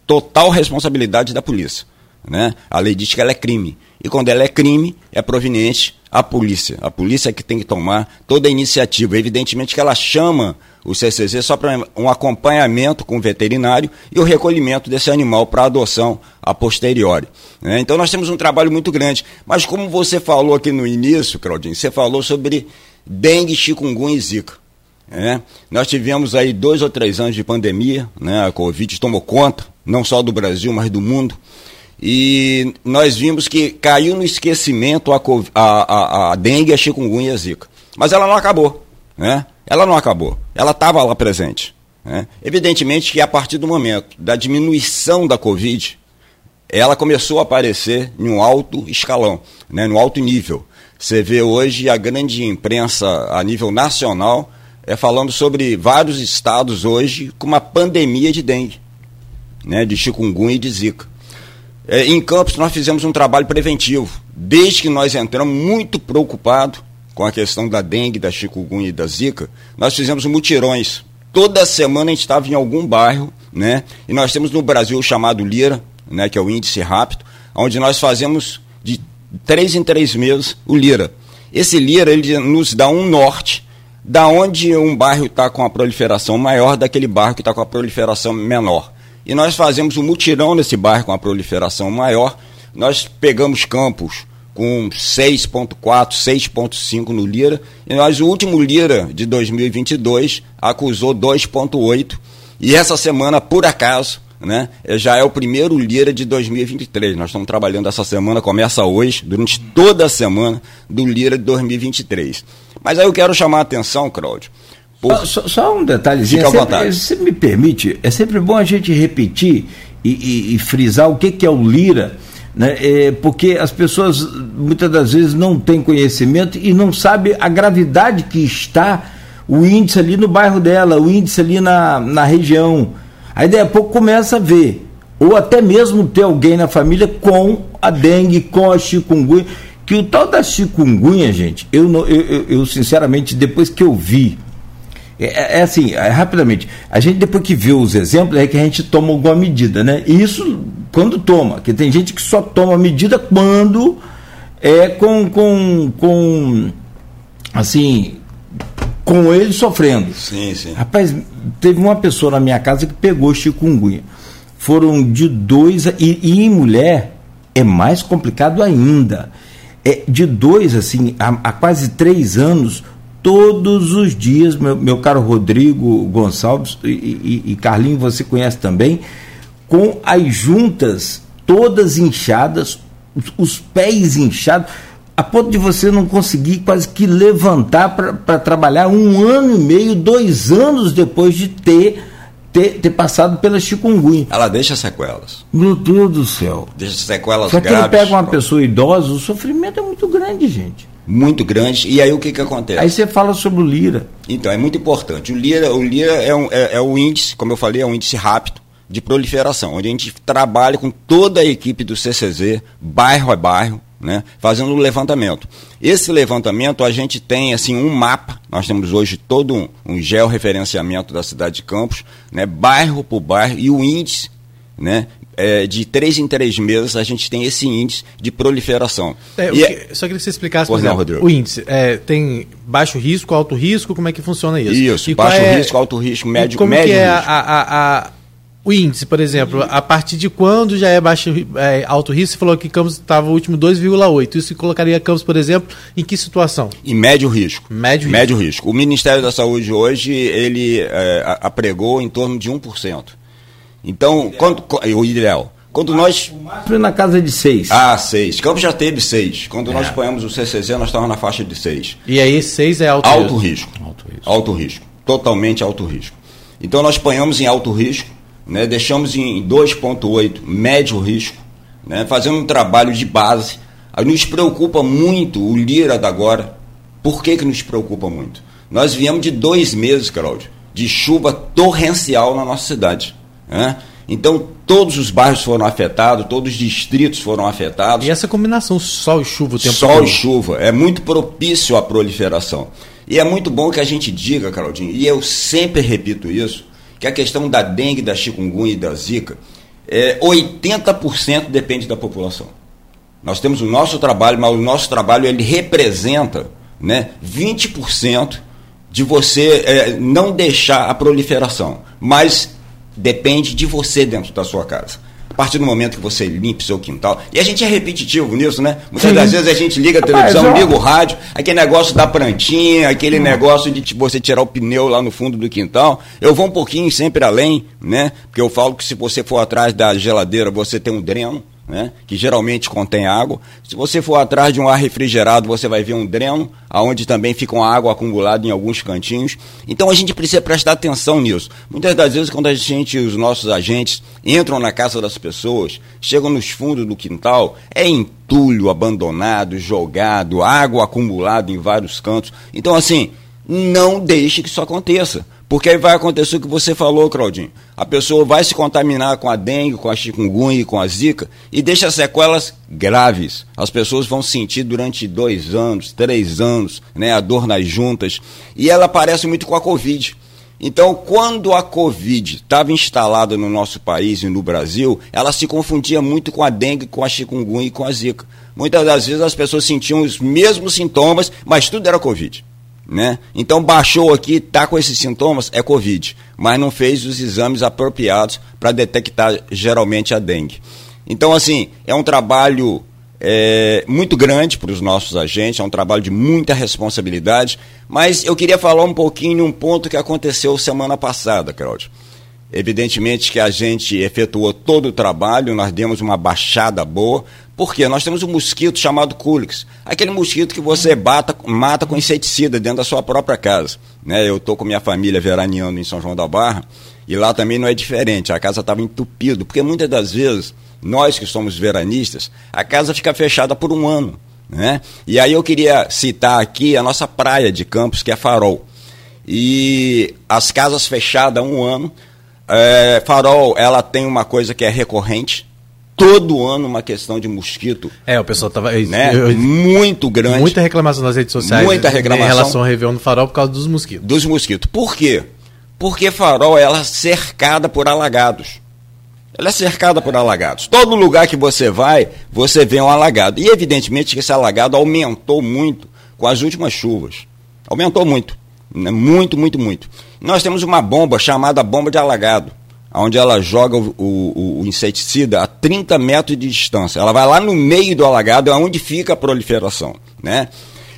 total responsabilidade da polícia. Né? A lei diz que ela é crime. E quando ela é crime, é proveniente à polícia. A polícia é que tem que tomar toda a iniciativa. Evidentemente que ela chama o CCZ só para um acompanhamento com o veterinário e o recolhimento desse animal para adoção a posteriori. Né? Então nós temos um trabalho muito grande. Mas como você falou aqui no início, Claudinho, você falou sobre dengue, chikungunya e zika. Né? Nós tivemos aí dois ou três anos de pandemia, né? a Covid tomou conta, não só do Brasil, mas do mundo e nós vimos que caiu no esquecimento a, a, a, a dengue, a chikungunya e a zika. Mas ela não acabou, né? Ela não acabou, ela estava lá presente. Né? Evidentemente que a partir do momento da diminuição da Covid, ela começou a aparecer em um alto escalão, né? no alto nível. Você vê hoje a grande imprensa a nível nacional é falando sobre vários estados hoje com uma pandemia de dengue, né? de chikungunya e de zika. É, em Campos nós fizemos um trabalho preventivo. Desde que nós entramos muito preocupados com a questão da dengue, da chikungunya e da zika, nós fizemos mutirões. Toda semana a gente estava em algum bairro, né? E nós temos no Brasil o chamado Lira, né? Que é o índice rápido, onde nós fazemos de três em três meses o Lira. Esse Lira ele nos dá um norte da onde um bairro está com a proliferação maior daquele bairro que está com a proliferação menor. E nós fazemos um mutirão nesse bairro com a proliferação maior. Nós pegamos campos com 6.4, 6.5 no Lira, e nós o último Lira de 2022 acusou 2.8, e essa semana, por acaso, né, já é o primeiro Lira de 2023. Nós estamos trabalhando essa semana, começa hoje, durante toda a semana do Lira de 2023. Mas aí eu quero chamar a atenção, Cláudio. Só, só, um detalhezinho. Fica à vontade. Se me permite, é sempre bom a gente repetir e, e, e frisar o que, que é o Lira. Né? É, porque as pessoas muitas das vezes não têm conhecimento e não sabem a gravidade que está o índice ali no bairro dela, o índice ali na, na região. Aí daí a pouco começa a ver, ou até mesmo ter alguém na família com a dengue, com a chikungunya. Que o tal da chikungunya, gente, eu, eu, eu sinceramente, depois que eu vi É, é, é assim, é, rapidamente, a gente depois que vê os exemplos é que a gente toma alguma medida, né? E isso quando toma, que tem gente que só toma medida quando é com, com, com assim, com ele sofrendo. Sim, sim. Rapaz, teve uma pessoa na minha casa que pegou chikungunya. Foram de dois, e, e em mulher é mais complicado ainda. É de dois, assim, há, há quase três anos, todos os dias, meu, meu caro Rodrigo Gonçalves e, e, e Carlinho, você conhece também, com as juntas todas inchadas, os, pés inchados, a ponto de você não conseguir quase que levantar para trabalhar um ano e meio, dois anos depois de ter, ter, ter passado pela chikungunya. Ela deixa sequelas. Meu Deus do céu. Deixa sequelas Só que ele pega uma pessoa idosa, o sofrimento é muito grande, gente muito grande. E aí o que, que acontece? Aí você fala sobre o Lira. Então, é muito importante. O Lira, o Lira é, um, é, é o índice, como eu falei, é um índice rápido de proliferação, onde a gente trabalha com toda a equipe do CCZ, bairro a bairro, né, fazendo o levantamento. Esse levantamento a gente tem assim um mapa, nós temos hoje todo um, um georreferenciamento da cidade de Campos, né, bairro por bairro, e o índice né, é, de três em três meses a gente tem esse índice de proliferação. É, que, é... Só queria que você explicasse por exemplo, não, o índice. É, tem baixo risco, alto risco, como é que funciona isso? Isso, e baixo é risco, alto risco, médio, como médio que é. A, a, a, o índice, por exemplo, a partir de quando já é baixo, é, alto risco? Você falou que Campos estava o último 2,8. Isso colocaria Campos, por exemplo, em que situação? Em médio risco. Médio, médio risco. risco. O Ministério da Saúde hoje, ele apregou em torno de 1%. Então, quando, o ideal. Quando nós. O máximo é na casa de 6. Ah, 6. Campos já teve 6. Quando é. nós ponhamos o CCZ, nós estávamos na faixa de 6. E aí 6 é alto, alto risco. risco. Alto risco. Alto risco. Totalmente alto risco. Então nós ponhamos em alto risco né, deixamos em 2,8 médio risco, né, fazendo um trabalho de base. Nos preocupa muito o Lira da agora. Por que, que nos preocupa muito? Nós viemos de dois meses, Cláudio, de chuva torrencial na nossa cidade. Né? Então, todos os bairros foram afetados, todos os distritos foram afetados. E essa combinação sol e chuva o tempo Sol todo. e chuva é muito propício à proliferação. E é muito bom que a gente diga, Claudinho, e eu sempre repito isso, que a questão da dengue, da chikungunya e da zika, é, 80% depende da população. Nós temos o nosso trabalho, mas o nosso trabalho ele representa né, 20% de você é, não deixar a proliferação, mas depende de você dentro da sua casa. A partir do momento que você limpa o seu quintal. E a gente é repetitivo nisso, né? Muitas Sim. das vezes a gente liga a televisão, liga o rádio, aquele negócio da plantinha, aquele hum. negócio de você tirar o pneu lá no fundo do quintal. Eu vou um pouquinho sempre além, né? Porque eu falo que se você for atrás da geladeira, você tem um dreno né, que geralmente contém água. Se você for atrás de um ar refrigerado, você vai ver um dreno, aonde também fica uma água acumulada em alguns cantinhos. Então a gente precisa prestar atenção nisso. Muitas das vezes, quando a gente, os nossos agentes, entram na casa das pessoas, chegam nos fundos do quintal, é entulho abandonado, jogado, água acumulada em vários cantos. Então, assim, não deixe que isso aconteça. Porque aí vai acontecer o que você falou, Claudinho. A pessoa vai se contaminar com a dengue, com a chikungunya e com a zika e deixa sequelas graves. As pessoas vão sentir durante dois anos, três anos, né, a dor nas juntas. E ela parece muito com a Covid. Então, quando a Covid estava instalada no nosso país e no Brasil, ela se confundia muito com a dengue, com a chikungunya e com a zika. Muitas das vezes as pessoas sentiam os mesmos sintomas, mas tudo era Covid. Né? Então baixou aqui, está com esses sintomas, é Covid, mas não fez os exames apropriados para detectar geralmente a dengue. Então, assim, é um trabalho é, muito grande para os nossos agentes, é um trabalho de muita responsabilidade, mas eu queria falar um pouquinho um ponto que aconteceu semana passada, Cláudio. Evidentemente que a gente efetuou todo o trabalho, nós demos uma baixada boa, porque nós temos um mosquito chamado Culix, aquele mosquito que você bata, mata com inseticida dentro da sua própria casa. Né? Eu estou com minha família veraneando em São João da Barra e lá também não é diferente, a casa estava entupida, porque muitas das vezes, nós que somos veranistas, a casa fica fechada por um ano. Né? E aí eu queria citar aqui a nossa praia de Campos, que é Farol. E as casas fechadas há um ano. É, Farol, ela tem uma coisa que é recorrente, todo ano uma questão de mosquito. É, o pessoal tava. Né? Eu, muito grande. Muita reclamação nas redes sociais. Muita reclamação. Em relação ao Réveillon no Farol por causa dos mosquitos. Dos mosquitos. Por quê? Porque Farol ela é cercada por alagados. Ela é cercada por alagados. Todo lugar que você vai, você vê um alagado. E evidentemente que esse alagado aumentou muito com as últimas chuvas. Aumentou muito. Né? Muito, muito, muito. Nós temos uma bomba chamada bomba de alagado, onde ela joga o, o, o inseticida a 30 metros de distância. Ela vai lá no meio do alagado, é onde fica a proliferação. Né?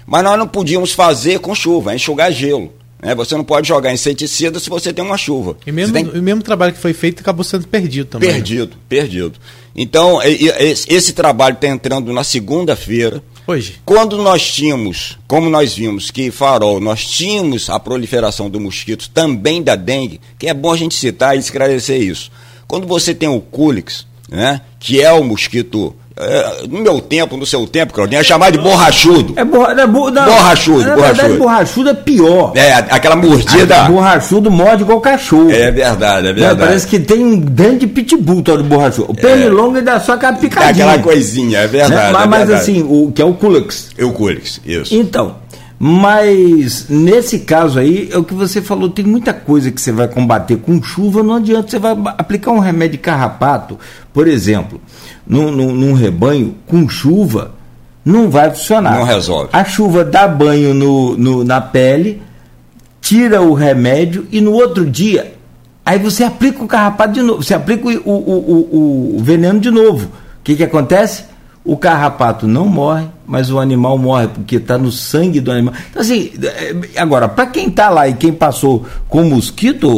Mas nós não podíamos fazer com chuva, enxugar gelo. Né? Você não pode jogar inseticida se você tem uma chuva. E mesmo, tem... o mesmo trabalho que foi feito acabou sendo perdido também. Né? Perdido, né? perdido. Então, esse trabalho está entrando na segunda-feira. Hoje. Quando nós tínhamos, como nós vimos que Farol, nós tínhamos a proliferação do mosquito, também da dengue, que é bom a gente citar e esclarecer isso. Quando você tem o Culix, né, que é o mosquito é, no meu tempo, no seu tempo, Claudinho, é chamado de borrachudo. É, borra, é bo, não, borrachudo, na borrachudo. Verdade, borrachudo é pior. É, aquela mordida. A, borrachudo morde igual cachorro. É verdade, é verdade. parece que tem um grande pitbull todo borrachudo. O é. pernilongo ainda só aquela picadinha. Aquela coisinha, é verdade. Né? Mas, é mas verdade. assim, o que é o Culix. É o Culix, isso. Então, mas nesse caso aí, é o que você falou, tem muita coisa que você vai combater com chuva, não adianta, você vai aplicar um remédio de carrapato, por exemplo num, num, num rebanho com chuva, não vai funcionar. Não resolve. A chuva dá banho no, no, na pele, tira o remédio e no outro dia, aí você aplica o carrapato de novo, você aplica o, o, o, o veneno de novo. O que, que acontece? O carrapato não morre, mas o animal morre, porque está no sangue do animal. Então, assim, é, agora, para quem está lá e quem passou com mosquito,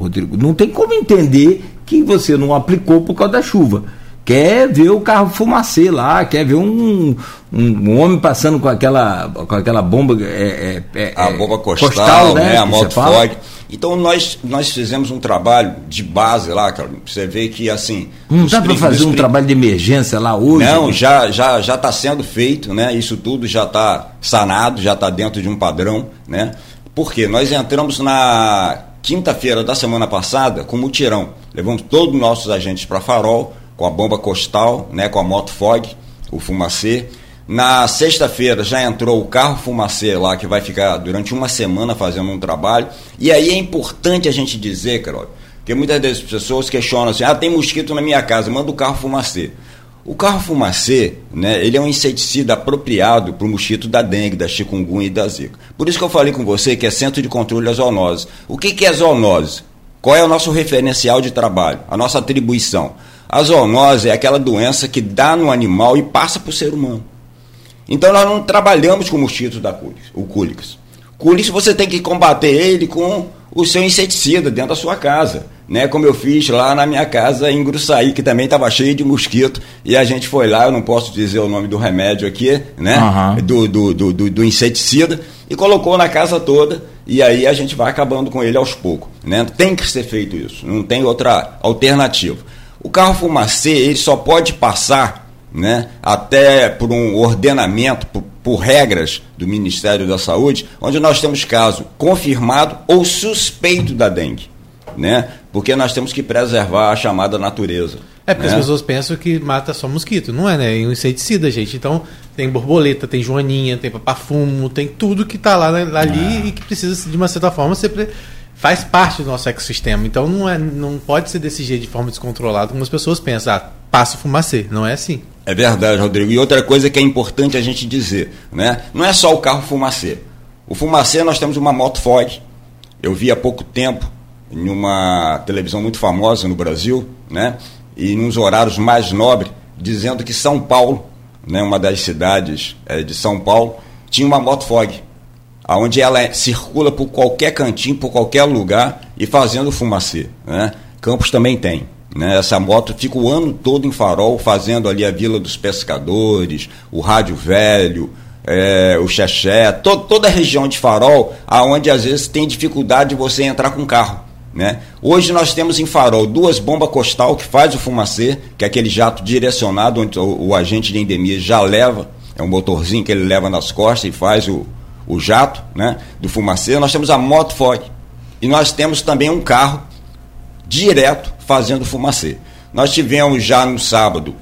Rodrigo, não tem como entender que você não aplicou por causa da chuva quer ver o carro fumacê lá, quer ver um, um, um homem passando com aquela, com aquela bomba. É, é, é a bomba costal, costal né? né? A moto fog. Então nós, nós fizemos um trabalho de base lá, cara. Você vê que assim. Não dá para fazer um trabalho de emergência lá hoje? Não, já já já está sendo feito, né? Isso tudo já está sanado, já está dentro de um padrão, né? Porque nós entramos na quinta-feira da semana passada com mutirão. Levamos todos os nossos agentes para Farol com a bomba costal, né, com a moto Fog, o Fumacê. Na sexta-feira já entrou o carro Fumacê lá, que vai ficar durante uma semana fazendo um trabalho. E aí é importante a gente dizer, Carol, que muitas das pessoas questionam assim: ah, tem mosquito na minha casa, manda o carro Fumacê. O carro fumacê, né, ele é um inseticida apropriado para o mosquito da dengue, da chikungunya e da zika. Por isso que eu falei com você que é centro de controle da zoonose. O que, que é zoonose? Qual é o nosso referencial de trabalho? A nossa atribuição? A zoonose é aquela doença que dá no animal e passa para o ser humano. Então nós não trabalhamos com o mosquito da Culis, o Culis. Culis você tem que combater ele com o seu inseticida dentro da sua casa. Né, como eu fiz lá na minha casa em Gruçaí, que também estava cheio de mosquito, e a gente foi lá, eu não posso dizer o nome do remédio aqui, né? Uhum. Do, do, do, do, do inseticida, e colocou na casa toda, e aí a gente vai acabando com ele aos poucos. Né? Tem que ser feito isso, não tem outra alternativa. O carro fumacê ele só pode passar né, até por um ordenamento, por, por, regras do Ministério da Saúde, onde nós temos caso confirmado ou suspeito da dengue. Né? Porque nós temos que preservar a chamada natureza. É porque né? as pessoas pensam que mata só mosquito, não é, né? É um inseticida, gente. Então tem borboleta, tem joaninha, tem papafumo, tem tudo que está lá né, ali ah. e que precisa, de uma certa forma, ser faz parte do nosso ecossistema. Então não, é, não pode ser desse jeito de forma descontrolada, como as pessoas pensam. Ah, passa o fumacê. Não é assim. É verdade, Rodrigo. E outra coisa que é importante a gente dizer, né? Não é só o carro fumacê. O fumacê nós temos uma moto Ford. Eu vi há pouco tempo em uma televisão muito famosa no Brasil, né? E nos horários mais nobres, dizendo que São Paulo, né, uma das cidades é, de São Paulo, tinha uma moto Fog onde ela circula por qualquer cantinho, por qualquer lugar e fazendo fumacê. Né? Campos também tem. Né? Essa moto fica o ano todo em farol, fazendo ali a Vila dos Pescadores, o Rádio Velho, é, o Xexé, to toda a região de farol, aonde às vezes tem dificuldade de você entrar com carro. Né? Hoje nós temos em farol duas bombas costal que faz o fumacê, que é aquele jato direcionado onde o, o agente de endemia já leva, é um motorzinho que ele leva nas costas e faz o, o jato né, do fumaceiro, nós temos a moto Fog. E nós temos também um carro direto fazendo fumacê. Nós tivemos já no sábado,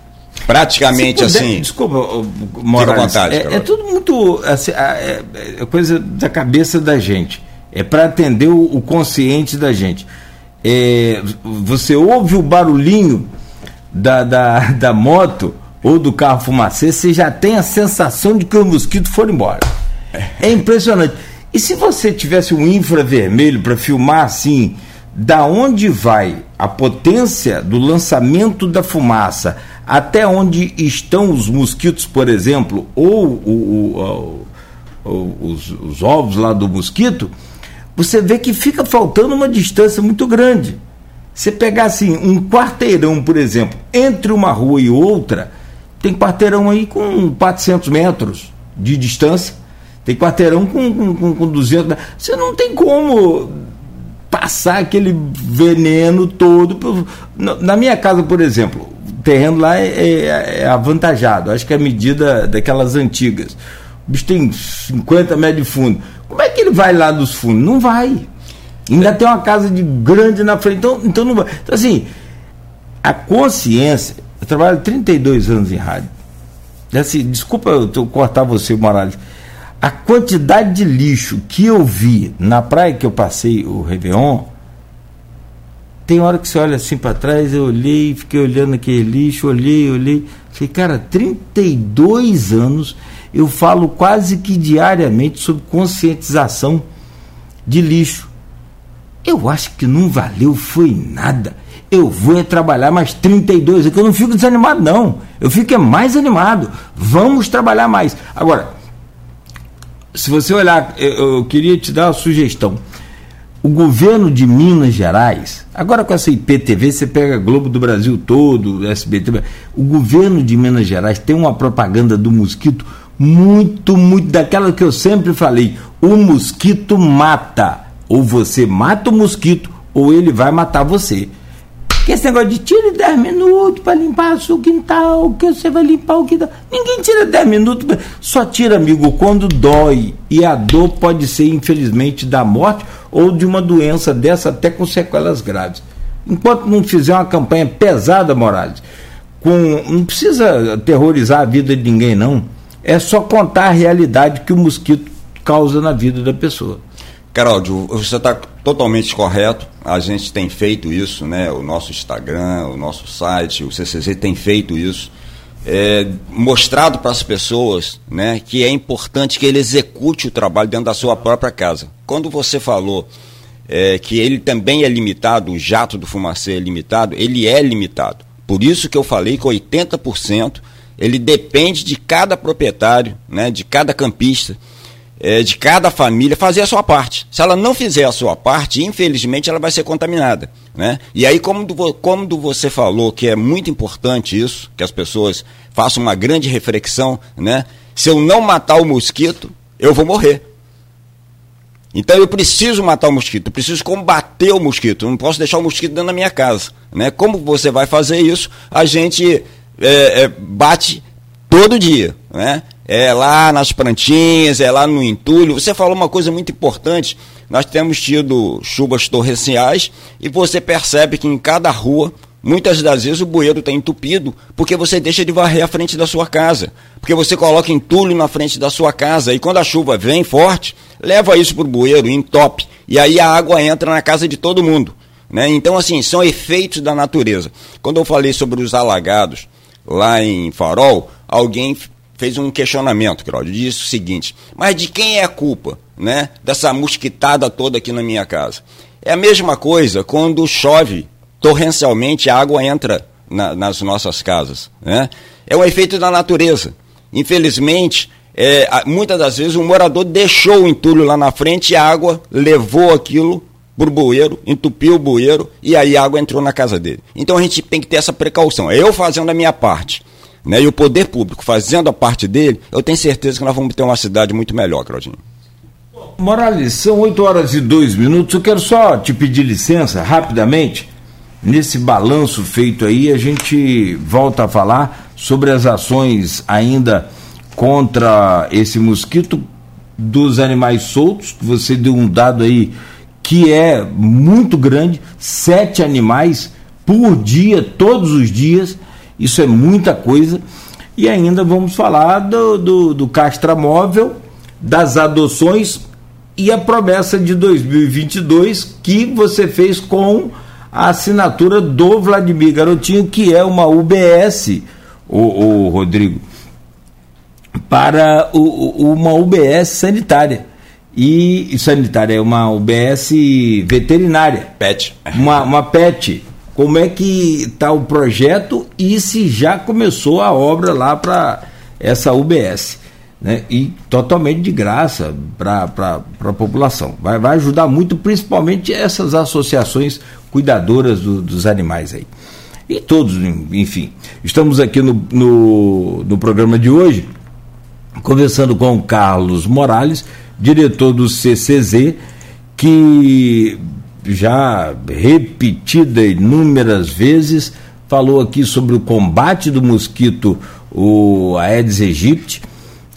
praticamente puder, assim. Desculpa, Morales, vontade, é, é, tudo muito assim, é, é, coisa da cabeça da gente. É para atender o, o, consciente da gente. É, você ouve o barulhinho da, da, da moto ou do carro fumacê, você já tem a sensação de que o mosquito foi embora. É impressionante. E se você tivesse um infravermelho para filmar assim, da onde vai a potência do lançamento da fumaça até onde estão os mosquitos, por exemplo, ou o, o, o, os, os ovos lá do mosquito, você vê que fica faltando uma distância muito grande. Você pegar assim um quarteirão, por exemplo, entre uma rua e outra, tem quarteirão aí com 400 metros de distância, tem quarteirão com, com, com 200 metros. Você não tem como passar aquele veneno todo. Na minha casa, por exemplo, o terreno lá é, é, é avantajado, acho que é a medida daquelas antigas. O bicho tem 50 metros de fundo. Como é que ele vai lá dos fundos? Não vai. Ainda tem uma casa de grande na frente, então, então não vai. Então, assim, a consciência. Eu trabalho 32 anos em rádio. Assim, desculpa eu cortar você, Morales. A quantidade de lixo que eu vi na praia que eu passei o Réveillon, tem hora que você olha assim para trás, eu olhei, fiquei olhando aquele lixo, olhei, olhei. Falei, cara, 32 anos eu falo quase que diariamente sobre conscientização de lixo. Eu acho que não valeu, foi nada. Eu vou é trabalhar mais 32, é que eu não fico desanimado, não. Eu fico é mais animado. Vamos trabalhar mais. Agora, se você olhar, eu, eu queria te dar uma sugestão. O governo de Minas Gerais, agora com essa IPTV, você pega Globo do Brasil todo, SBT, o governo de Minas Gerais tem uma propaganda do mosquito muito, muito daquela que eu sempre falei: o mosquito mata. Ou você mata o mosquito, ou ele vai matar você. Que esse negócio de tire 10 minutos para limpar o quintal, que você vai limpar o quintal. Ninguém tira 10 minutos, só tira, amigo, quando dói. E a dor pode ser, infelizmente, da morte ou de uma doença dessa, até com sequelas graves. Enquanto não fizer uma campanha pesada, Morales, com, não precisa terrorizar a vida de ninguém, não é só contar a realidade que o mosquito causa na vida da pessoa. Caroldio, você está totalmente correto. A gente tem feito isso, né? O nosso Instagram, o nosso site, o CCZ tem feito isso. É, mostrado para as pessoas né, que é importante que ele execute o trabalho dentro da sua própria casa. Quando você falou é, que ele também é limitado, o jato do fumacê é limitado, ele é limitado. Por isso que eu falei que 80% ele depende de cada proprietário, né, de cada campista, é, de cada família fazer a sua parte. Se ela não fizer a sua parte, infelizmente ela vai ser contaminada. Né? E aí, como, do, como do você falou que é muito importante isso, que as pessoas façam uma grande reflexão, né? se eu não matar o mosquito, eu vou morrer. Então eu preciso matar o mosquito, eu preciso combater o mosquito, eu não posso deixar o mosquito dentro da minha casa. Né? Como você vai fazer isso? A gente é, é, bate todo dia, né? É lá nas plantinhas, é lá no entulho. Você falou uma coisa muito importante. Nós temos tido chuvas torrenciais e você percebe que em cada rua, muitas das vezes o bueiro está entupido porque você deixa de varrer a frente da sua casa. Porque você coloca entulho na frente da sua casa e quando a chuva vem forte, leva isso para o bueiro, entope. E aí a água entra na casa de todo mundo. Né? Então, assim, são efeitos da natureza. Quando eu falei sobre os alagados, lá em Farol, alguém fez um questionamento, Claudio, disse o seguinte: mas de quem é a culpa, né, dessa mosquitada toda aqui na minha casa? É a mesma coisa quando chove torrencialmente, a água entra na, nas nossas casas, né? É um efeito da natureza. Infelizmente, é, muitas das vezes o morador deixou o entulho lá na frente e a água levou aquilo pro bueiro, entupiu o bueiro e aí a água entrou na casa dele. Então a gente tem que ter essa precaução. É eu fazendo a minha parte, né? E o poder público fazendo a parte dele, eu tenho certeza que nós vamos ter uma cidade muito melhor, Claudinho. Morales, são 8 horas e 2 minutos. Eu quero só te pedir licença, rapidamente. Nesse balanço feito aí, a gente volta a falar sobre as ações ainda contra esse mosquito dos animais soltos. Você deu um dado aí que é muito grande, sete animais por dia, todos os dias. Isso é muita coisa. E ainda vamos falar do, do, do Castramóvel, das adoções e a promessa de 2022 que você fez com a assinatura do Vladimir Garotinho, que é uma UBS, o, o Rodrigo, para o, uma UBS sanitária. E, e sanitária é uma UBS veterinária. PET. Uma, uma PET. Como é que está o projeto e se já começou a obra lá para essa UBS? Né? E totalmente de graça para a população. Vai, vai ajudar muito, principalmente essas associações cuidadoras do, dos animais aí. E todos, enfim. Estamos aqui no, no, no programa de hoje conversando com o Carlos Morales, diretor do CCZ, que já repetida inúmeras vezes falou aqui sobre o combate do mosquito, o Aedes aegypti,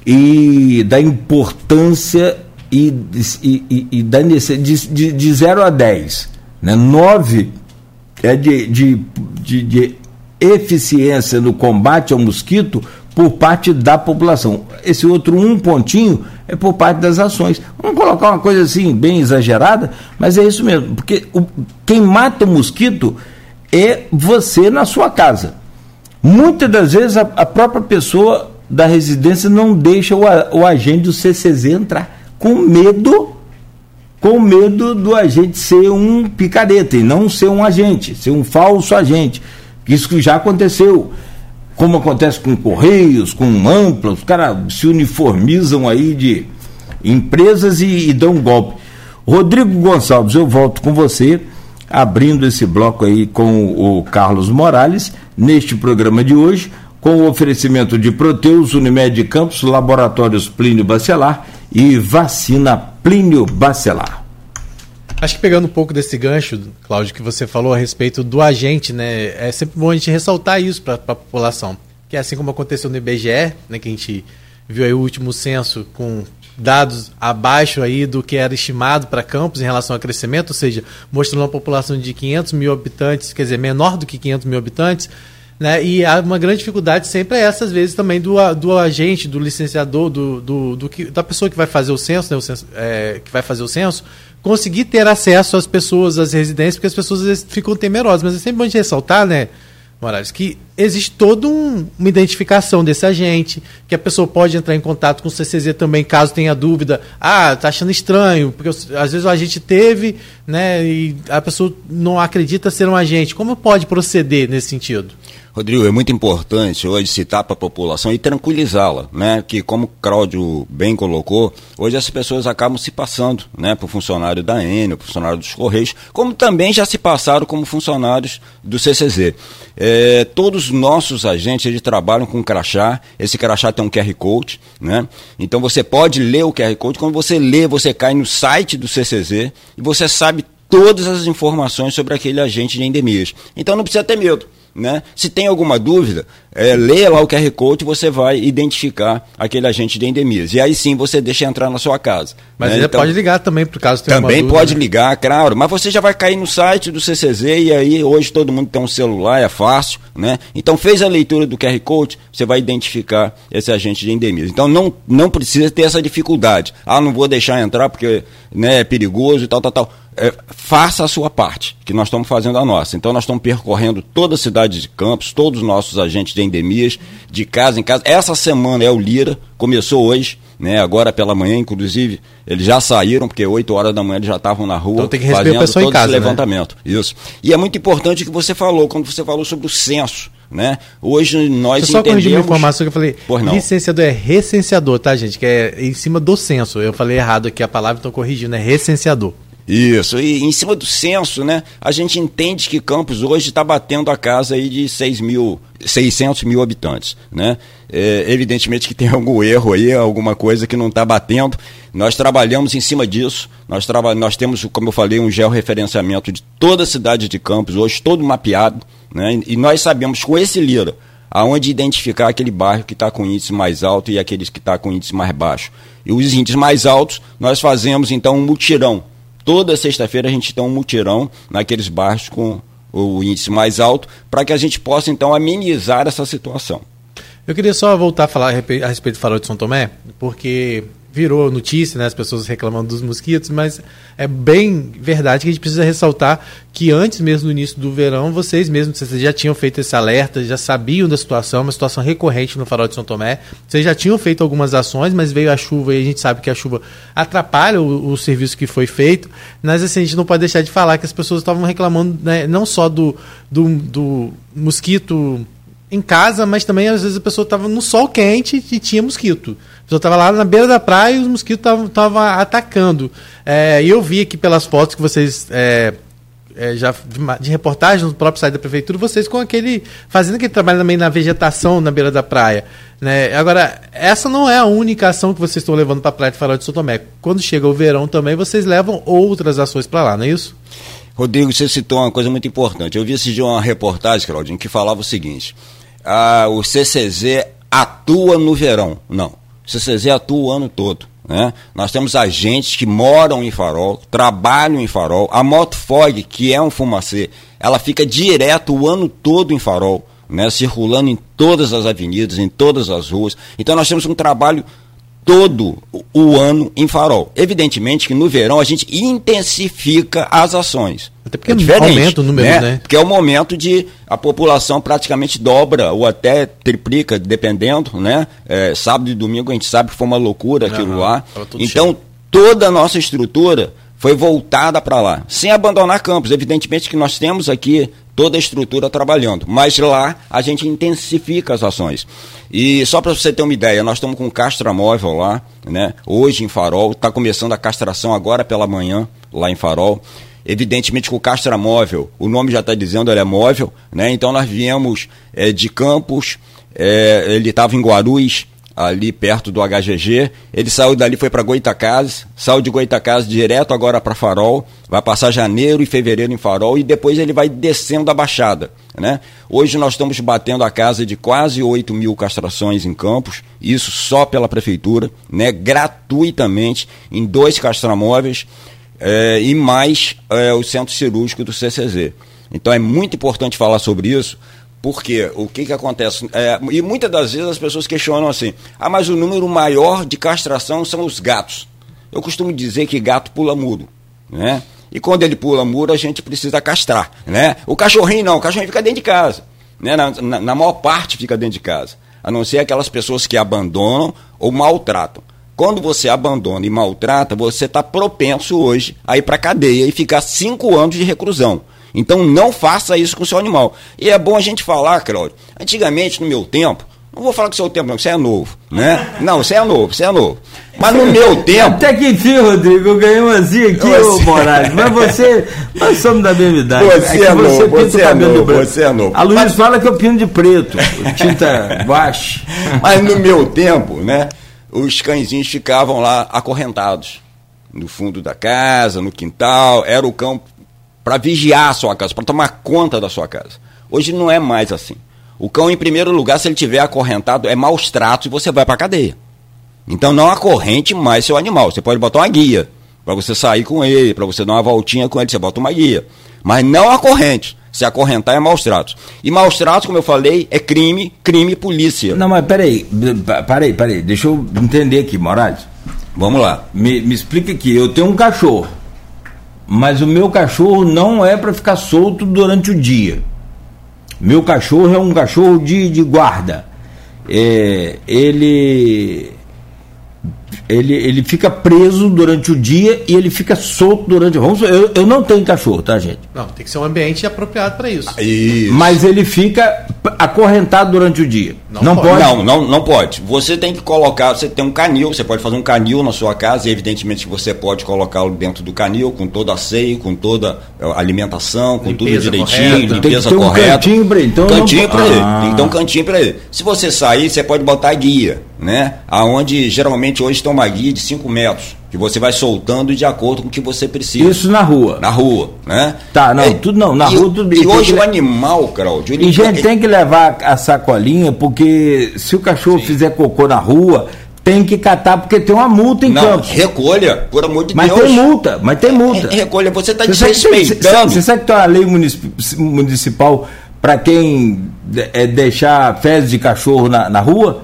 e da importância e, e, e, da de, de, de 0 a 10. Né? 9 é de, de, de, de eficiência no combate ao mosquito por parte da população. Esse outro um pontinho é por parte das ações. Vamos colocar uma coisa assim, bem exagerada, mas é isso mesmo, porque o, quem mata o mosquito é você na sua casa. Muitas das vezes a, a própria pessoa da residência não deixa o, o agente do CCZ entrar, com medo com medo do agente ser um picareta e não ser um agente, ser um falso agente. Isso já aconteceu como acontece com Correios, com Ampla, os caras se uniformizam aí de empresas e, e dão um golpe. Rodrigo Gonçalves, eu volto com você, abrindo esse bloco aí com o Carlos Morales, neste programa de hoje, com o oferecimento de Proteus, Unimed Campos, Laboratórios Plínio Bacelar e Vacina Plínio Bacelar. Acho que pegando um pouco desse gancho, Cláudio, que você falou a respeito do agente, né? É sempre bom a gente ressaltar isso para a população. Que assim como aconteceu no IBGE, né, que a gente viu aí o último censo com dados abaixo aí do que era estimado para Campos em relação ao crescimento, ou seja, mostrando uma população de 500 mil habitantes, quer dizer, menor do que 500 mil habitantes, né? E há uma grande dificuldade sempre é essa, às vezes, também do, do agente, do licenciador, do, do, do que, da pessoa que vai fazer o censo, né? o censo é, que vai fazer o censo, conseguir ter acesso às pessoas, às residências, porque as pessoas às vezes ficam temerosas. Mas é sempre bom de ressaltar, né, Morales, que existe toda um, uma identificação desse agente, que a pessoa pode entrar em contato com o CCZ também, caso tenha dúvida. Ah, tá achando estranho, porque às vezes o agente teve, né, e a pessoa não acredita ser um agente. Como pode proceder nesse sentido? Rodrigo, é muito importante hoje citar para a população e tranquilizá-la, né? Que como o Cláudio bem colocou, hoje as pessoas acabam se passando, né? Para o funcionário da Enel, funcionário dos Correios, como também já se passaram como funcionários do CCZ. É, todos os nossos agentes, eles trabalham com crachá, esse crachá tem um QR Code, né? Então você pode ler o QR Code, quando você lê, você cai no site do CCZ e você sabe todas as informações sobre aquele agente de endemias. Então não precisa ter medo. Né? Se tem alguma dúvida, é, leia lá o QR Code e você vai identificar aquele agente de endemias. E aí sim você deixa entrar na sua casa. Mas né? então, pode ligar também, por caso tenha Também pode né? ligar, claro. Mas você já vai cair no site do CCZ e aí hoje todo mundo tem um celular, é fácil. Né? Então fez a leitura do QR Code, você vai identificar esse agente de endemias. Então não, não precisa ter essa dificuldade. Ah, não vou deixar entrar porque né, é perigoso e tal, tal, tal é, faça a sua parte, que nós estamos fazendo a nossa. Então, nós estamos percorrendo toda a cidade de Campos, todos os nossos agentes de endemias, de casa em casa. Essa semana é o Lira, começou hoje, né, agora pela manhã, inclusive, eles já saíram, porque 8 horas da manhã eles já estavam na rua então, tem que fazendo todo casa, esse né? levantamento. Né? Isso. E é muito importante o que você falou, quando você falou sobre o censo. Né? Hoje nós Deixa eu só entendemos... corrigir uma informação que eu falei. Licenciador é recenseador, tá, gente? Que é em cima do censo. Eu falei errado aqui a palavra, então corrigindo, é recenseador. Isso, e em cima do censo, né, a gente entende que Campos hoje está batendo a casa aí de 6 mil, 600 mil habitantes, né? É, evidentemente que tem algum erro aí, alguma coisa que não está batendo. Nós trabalhamos em cima disso, nós, traba nós temos, como eu falei, um georreferenciamento de toda a cidade de Campos, hoje todo mapeado, né? E nós sabemos com esse Lira, aonde identificar aquele bairro que está com índice mais alto e aqueles que está com índice mais baixo. E os índices mais altos, nós fazemos então um mutirão Toda sexta-feira a gente tem um mutirão naqueles bairros com, o índice mais alto, para que a gente possa então amenizar essa situação. Eu queria só voltar a falar a respeito do farol de São Tomé, porque virou notícia, né, as pessoas reclamando dos mosquitos, mas é bem verdade que a gente precisa ressaltar que antes mesmo do início do verão, vocês mesmos vocês já tinham feito esse alerta, já sabiam da situação, uma situação recorrente no farol de São Tomé. Vocês já tinham feito algumas ações, mas veio a chuva e a gente sabe que a chuva atrapalha o, o serviço que foi feito. Mas assim, a gente não pode deixar de falar que as pessoas estavam reclamando né, não só do, do, do mosquito em casa, mas também às vezes a pessoa estava no sol quente e tinha mosquito. A pessoa estava lá na beira da praia e os mosquitos estavam atacando. É, eu vi aqui pelas fotos que vocês. É, é, já de, de, reportagem no próprio site da prefeitura, vocês com aquele. fazendo aquele trabalho também na vegetação na beira da praia. Né? Agora, essa não é a única ação que vocês estão levando para a Praia de Farol de São Tomé. Quando chega o verão também, vocês levam outras ações para lá, não é isso? Rodrigo, você citou uma coisa muito importante. Eu vi esse dia uma reportagem, Claudinho, que falava o seguinte: ah, o CCZ atua no verão. Não. O CCZ atua o ano todo. Né? Nós temos agentes que moram em farol, trabalham em farol. A Motofog, que é um fumacê, ela fica direto o ano todo em farol, né? circulando em todas as avenidas, em todas as ruas. Então nós temos um trabalho todo o ano em farol. Evidentemente que no verão a gente intensifica as ações. Até porque é diferente, aumenta o número, né? né? Porque é o momento de a população praticamente dobra ou até triplica, dependendo, né? É, sábado e domingo a gente sabe que foi uma loucura aquilo uhum, lá. Então, cheio. toda a nossa estrutura foi voltada para lá, sem abandonar campos. Evidentemente que nós temos aqui toda a estrutura trabalhando, mas lá a gente intensifica as ações. E só para você ter uma ideia, nós estamos com castra móvel lá, né? Hoje em Farol, está começando a castração agora pela manhã lá em Farol. Evidentemente que o castra móvel, o nome já está dizendo, ele é móvel, né? Então nós viemos é, de Campos, é, ele estava em Guarulhos, ali perto do HGG. Ele saiu dali, foi para Goitacazes, saiu de Goitacazes direto agora para Farol, vai passar janeiro e fevereiro em Farol e depois ele vai descendo a Baixada. Né? Hoje nós estamos batendo a casa de quase 8 mil castrações em Campos, isso só pela prefeitura, né? gratuitamente, em dois castramóveis é, e mais é, o centro cirúrgico do CCZ. Então é muito importante falar sobre isso, porque o que, que acontece? É, e muitas das vezes as pessoas questionam assim: ah, mas o número maior de castração são os gatos. Eu costumo dizer que gato pula muro. Né? E quando ele pula muro, a gente precisa castrar. Né? O cachorrinho não, o cachorrinho fica dentro de casa. Né? Na, na, na maior parte fica dentro de casa. A não ser aquelas pessoas que abandonam ou maltratam. Quando você abandona e maltrata, você está propenso hoje a ir para cadeia e ficar cinco anos de reclusão. Então não faça isso com o seu animal. E é bom a gente falar, Cláudio. Antigamente, no meu tempo, não vou falar que o seu tempo, não, você é novo, né? Não, você é novo, você é novo. Mas no meu tempo. Até que enfim, Rodrigo, eu ganhei umazinha aqui, você... ô Moraes. Mas você. Nós somos da mesma idade. Você é, é novo, você, você é novo, você é novo. A Luiz mas... fala que eu pino de preto, tinta baixa. Mas no meu tempo, né? Os cãezinhos ficavam lá acorrentados. No fundo da casa, no quintal. Era o cão para vigiar a sua casa, para tomar conta da sua casa. Hoje não é mais assim. O cão, em primeiro lugar, se ele tiver acorrentado, é maus tratos e você vai para cadeia. Então não acorrente mais seu animal. Você pode botar uma guia para você sair com ele, para você dar uma voltinha com ele, você bota uma guia. Mas não acorrente. Se acorrentar é maus tratos. E maus tratos, como eu falei, é crime, crime polícia. Não, mas peraí, peraí, peraí, deixa eu entender aqui, Moraes. Vamos lá. Me, me explica aqui, eu tenho um cachorro mas o meu cachorro não é para ficar solto durante o dia. Meu cachorro é um cachorro de, de guarda. É, ele ele, ele fica preso durante o dia e ele fica solto durante. Vamos, eu, eu não tenho cachorro, tá, gente? Não, tem que ser um ambiente apropriado para isso. isso. Mas ele fica acorrentado durante o dia. Não, não pode. pode. Não, não, não pode. Você tem que colocar, você tem um canil, você pode fazer um canil na sua casa, e evidentemente você pode colocá-lo dentro do canil, com toda a ceia, com toda a alimentação, com limpeza tudo direitinho, correta. limpeza tem que ter correta. Um cantinho para ele. Então cantinho para ele. Ah. Então, cantinho para ele. Se você sair, você pode botar guia né? Aonde geralmente hoje tem uma guia de 5 metros, que você vai soltando de acordo com o que você precisa. Isso na rua. Na rua, né? Tá, não, é, tudo não, na e, rua tudo E hoje o animal, Claudio. Ele... E gente tem que levar a sacolinha, porque se o cachorro Sim. fizer cocô na rua, tem que catar porque tem uma multa em não, Campos. Recolha, por amor de mas Deus. Mas tem multa, mas tem multa. recolha, você está desrespeitando. Você sabe que tem uma lei municipal para quem é, deixar fezes de cachorro na, na rua?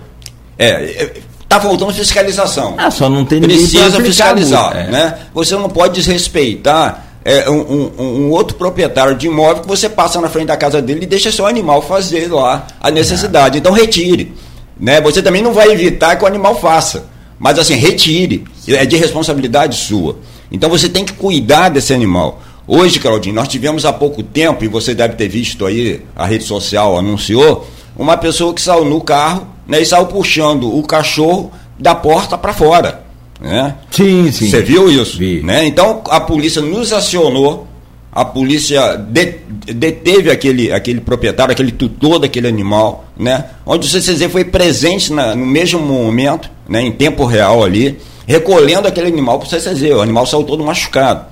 É, Está faltando fiscalização. Ah, só não tem Precisa fiscalizar. É. Né? Você não pode desrespeitar é, um, um, um, outro proprietário de imóvel que você passa na frente da casa dele e deixa seu animal fazer lá a necessidade. Então retire. Né? Você também não vai evitar que o animal faça. Mas assim, retire. É de responsabilidade sua. Então você tem que cuidar desse animal. Hoje, Claudinho, nós tivemos há pouco tempo, e você deve ter visto aí, a rede social anunciou, uma pessoa que saiu no carro né, e saiu puxando o cachorro da porta para fora. Né? Sim, sim. Você viu isso? Vi. Né? Então a polícia nos acionou, a polícia de, deteve aquele, aquele proprietário, aquele tutor daquele animal, né? onde o CCZ foi presente na, no mesmo momento, né, em tempo real ali, recolhendo aquele animal para o CCZ. O animal saiu todo machucado.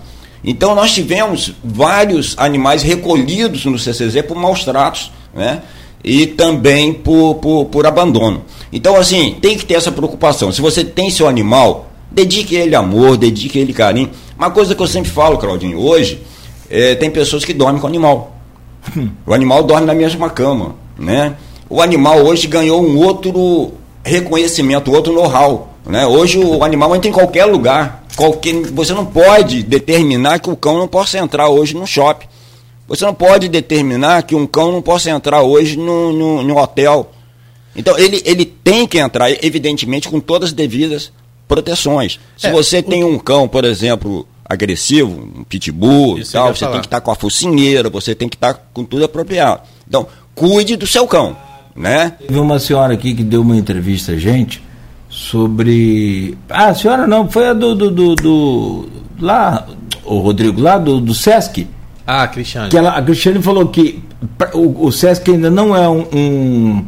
Então nós tivemos vários animais recolhidos no CCZ por maus tratos, né? E também por, por, por abandono. Então, assim, tem que ter essa preocupação. Se você tem seu animal, dedique ele amor, dedique ele carinho. Uma coisa que eu sempre falo, Claudinho, hoje, é, tem pessoas que dormem com o animal. O animal dorme na mesma cama, né? O animal hoje ganhou um outro reconhecimento, outro know-how. Né? Hoje o animal entra em qualquer lugar. Qualquer, você não pode determinar que o cão não possa entrar hoje no shopping. Você não pode determinar que um cão não possa entrar hoje no, no, no hotel. Então ele, ele tem que entrar, evidentemente, com todas as devidas proteções. Se é, você tem um cão, por exemplo, agressivo, um pitbull, tal, você falar. tem que estar tá com a focinheira, você tem que estar tá com tudo apropriado. Então, cuide do seu cão, né? Teve uma senhora aqui que deu uma entrevista a gente sobre. Ah, a senhora não, foi a do. do, do, do lá, o Rodrigo, lá do, do Sesc. Ah, Cristiane. Que ela, a Cristiane falou que o, o Sesc ainda não é um,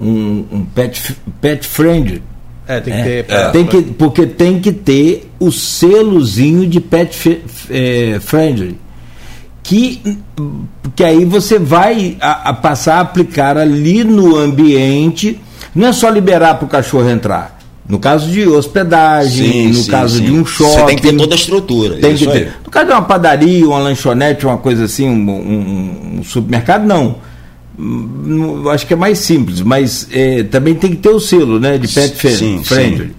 um, um, pet, pet friendly. É, tem que é, ter. É, tem que, porque tem que ter o selozinho de pet é, friendly. Que, que aí você vai a, a passar a aplicar ali no ambiente. Não é só liberar para o cachorro entrar no caso de hospedagem, sim, no sim, caso sim. de um shopping. Você tem que ter toda a estrutura. Tem que ter. No caso de uma padaria, uma lanchonete, uma coisa assim, um, um, um supermercado, não. Hum, acho que é mais simples, mas é, também tem que ter o selo né, de pet friendly.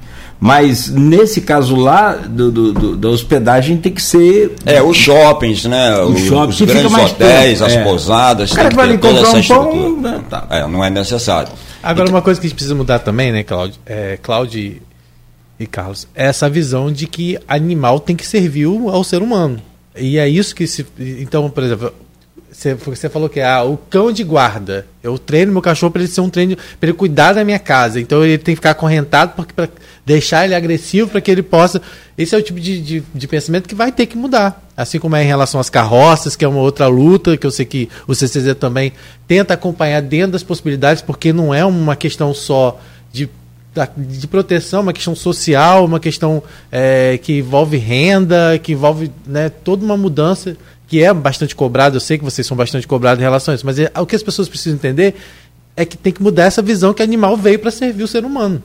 Mas nesse caso lá do, do, do, da hospedagem tem que ser. É, os shoppings, né? Os, shoppings, os grandes hotéis, tempo, as é. pousadas. O cara que vai ali comprar um pão. Né, tá. É, não é necessário. Agora, então, uma coisa que a gente precisa mudar também, né, Cláudio, é, Cláudio e Carlos, é essa visão de que animal tem que servir ao ser humano. E é isso que se. Então, por exemplo, você, você falou que ah, o cão de guarda. Eu treino meu cachorro para ele ser um treino, para ele cuidar da minha casa. Então ele tem que ficar acorrentado para deixar ele agressivo para que ele possa. Esse é o tipo de, de, de, pensamento que vai ter que mudar. Assim como é em relação às carroças, que é uma outra luta, que eu sei que o CCZ também tenta acompanhar dentro das possibilidades, porque não é uma questão só de de proteção, uma questão social, uma questão é, que envolve renda, que envolve né, toda uma mudança que é bastante cobrado, eu sei que vocês são bastante cobrados em relação a isso, mas é, o que as pessoas precisam entender é que tem que mudar essa visão que animal veio para servir o ser humano.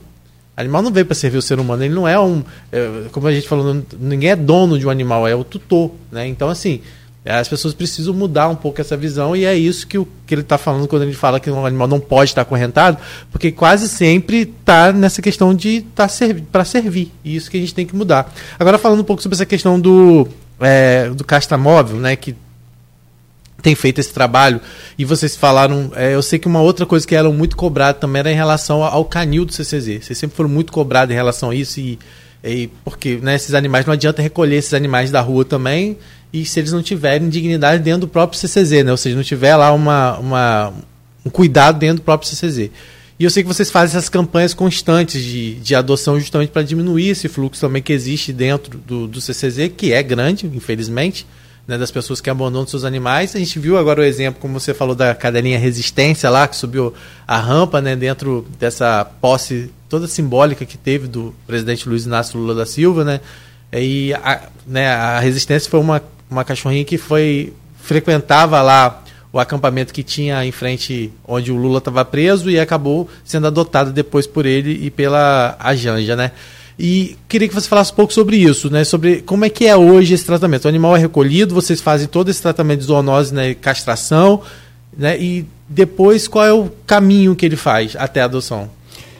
Animal não veio para servir o ser humano, ele não é um. É, como a gente falou, ninguém é dono de um animal, é o tutor. Né? Então, assim, as pessoas precisam mudar um pouco essa visão e é isso que, o, que ele está falando quando ele fala que um animal não pode estar correntado, porque quase sempre está nessa questão de estar tá para servir. E isso que a gente tem que mudar. Agora, falando um pouco sobre essa questão do é, do Casta Móvel, né, que tem feito esse trabalho. E vocês falaram, é, eu sei que uma outra coisa que eram muito cobrada também era em relação ao canil do CCZ. Vocês sempre foram muito cobrados em relação a isso e, e porque né, esses animais não adianta recolher esses animais da rua também e se eles não tiverem dignidade dentro do próprio CCZ, né? Ou seja, não tiver lá uma, uma um cuidado dentro do próprio CCZ. E eu sei que vocês fazem essas campanhas constantes de, de adoção justamente para diminuir esse fluxo também que existe dentro do, do CCZ, que é grande, infelizmente, né, das pessoas que abandonam seus animais. A gente viu agora o exemplo, como você falou, da cadelinha Resistência lá, que subiu a rampa né, dentro dessa posse toda simbólica que teve do presidente Luiz Inácio Lula da Silva. Né, e a, né, a Resistência foi uma, uma cachorrinha que foi frequentava lá o acampamento que tinha em frente onde o Lula estava preso e acabou sendo adotado depois por ele e pela a Janja, né? E queria que você falasse um pouco sobre isso, né? Sobre como é que é hoje esse tratamento. O animal é recolhido, vocês fazem todo esse tratamento de zoonose, né? Castração, né? E depois qual é o caminho que ele faz até a adoção?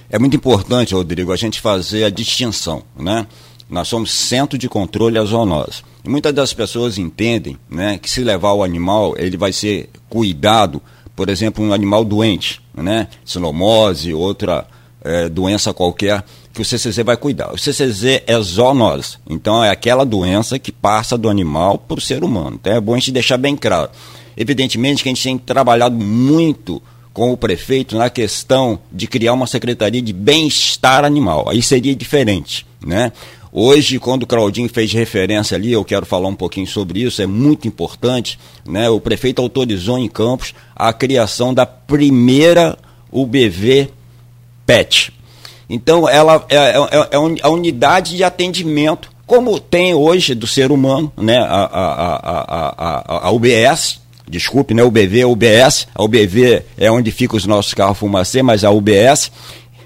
É muito importante, Rodrigo, a gente fazer a distinção, né? Nós somos centro de controle zoonose. Muitas das pessoas entendem, né, que se levar o animal, ele vai ser cuidado, por exemplo, um animal doente, né? Sinomose, outra é, doença qualquer, que o CCZ vai cuidar. O CCZ é zoonose, então é aquela doença que passa do animal para o ser humano. Então é bom a gente deixar bem claro. Evidentemente que a gente tem trabalhado muito com o prefeito na questão de criar uma secretaria de bem-estar animal. Aí seria diferente, né? Hoje, quando o Claudinho fez referência ali, eu quero falar um pouquinho sobre isso, é muito importante, né? O prefeito autorizou em Campos a criação da primeira UBV PET, então, ela é, é, é, é a unidade de atendimento, como tem hoje do ser humano, né? a, a, a, a, a UBS, desculpe, né? UBV, UBS, a UBV é onde ficam os nossos carros fumacê, mas a UBS.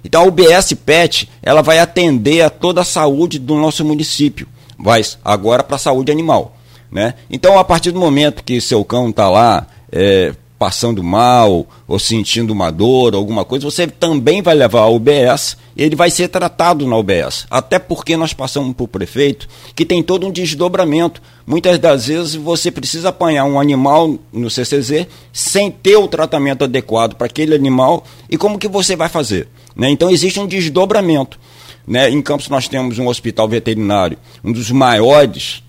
Então, a UBS PET, ela vai atender a toda a saúde do nosso município, vai agora para a saúde animal. Né? Então, a partir do momento que seu cão está lá é, passando mal ou sentindo uma dor, alguma coisa, você também vai levar ao UBS e ele vai ser tratado na UBS. Até porque nós passamos para o prefeito que tem todo um desdobramento. Muitas das vezes você precisa apanhar um animal no CCZ sem ter o tratamento adequado para aquele animal e como que você vai fazer? Né? Então existe um desdobramento. Né? Em Campos nós temos um hospital veterinário, um dos maiores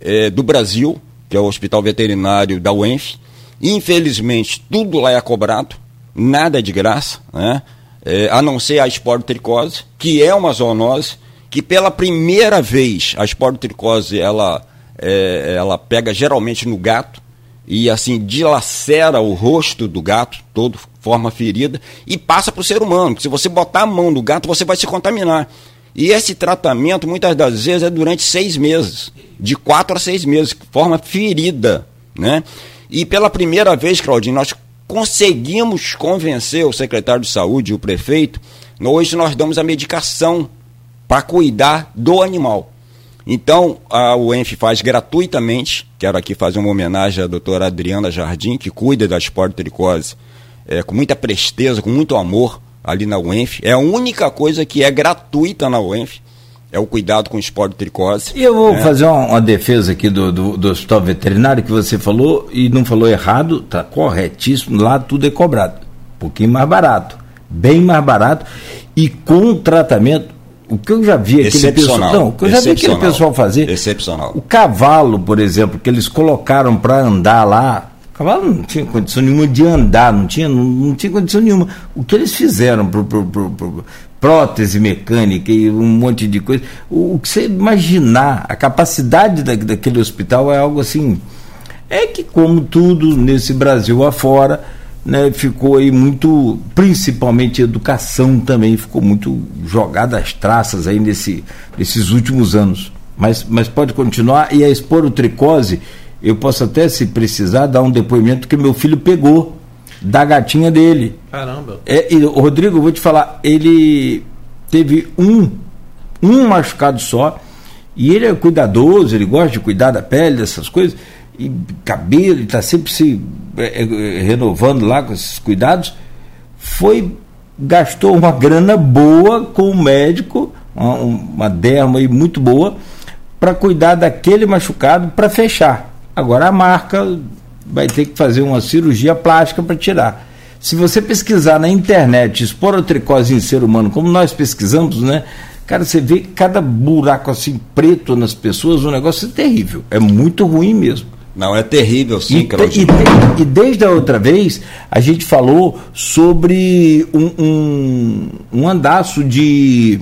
é, do Brasil, que é o Hospital Veterinário da UENF, Infelizmente, tudo lá é cobrado, nada é de graça, né? É, a não ser a esporotricose, que é uma zoonose, que pela primeira vez a esporotricose ela, é, ela pega geralmente no gato e assim dilacera o rosto do gato, todo forma ferida, e passa para o ser humano. Se você botar a mão no gato, você vai se contaminar. E esse tratamento, muitas das vezes, é durante seis meses, de quatro a seis meses, forma ferida, né? E pela primeira vez, Claudinho, nós conseguimos convencer o secretário de saúde e o prefeito. Hoje nós damos a medicação para cuidar do animal. Então, a UENF faz gratuitamente. Quero aqui fazer uma homenagem à doutora Adriana Jardim, que cuida da esporotricose é, com muita presteza, com muito amor ali na UENF. É a única coisa que é gratuita na UENF é o cuidado com esporotricose. E eu vou né? fazer uma, uma, defesa aqui do, do, do, hospital veterinário que você falou e não falou errado, tá corretíssimo, lá tudo é cobrado. Um pouquinho mais barato, bem mais barato e com tratamento. O que eu já vi aquele pessoal, não, o que eu já vi aquele pessoal fazer. Excepcional. O cavalo, por exemplo, que eles colocaram para andar lá, o cavalo não tinha condição nenhuma de andar, não tinha, não, não tinha condição nenhuma. O que eles fizeram pro, pro, pro, prótese mecânica e um monte de coisa. O, o que você imaginar, a capacidade da, daquele hospital é algo assim. É que, como tudo nesse Brasil afora, né, ficou aí muito, principalmente educação também, ficou muito jogada às traças aí nesse, nesses últimos anos. Mas, mas pode continuar. E a esporotricose, eu posso até, se precisar, dar um depoimento que meu filho pegou da gatinha dele. Caramba. É, e, Rodrigo, eu vou te falar, ele teve um, um machucado só, e ele é cuidadoso, ele gosta de cuidar da pele, dessas coisas, e cabelo, ele está sempre se é, é, renovando lá com esses cuidados. Foi, gastou uma grana boa com o médico, uma, uma derma aí muito boa, para cuidar daquele machucado para fechar. Agora a marca vai ter que fazer uma cirurgia plástica para tirar. Se você pesquisar na internet esporotricose em ser humano, como nós pesquisamos, né? Cara, você vê cada buraco assim preto nas pessoas, o negócio é terrível. É muito ruim mesmo. Não, é terrível, sim, e, e, e, desde a outra vez, a gente falou sobre um, um, um andaço de,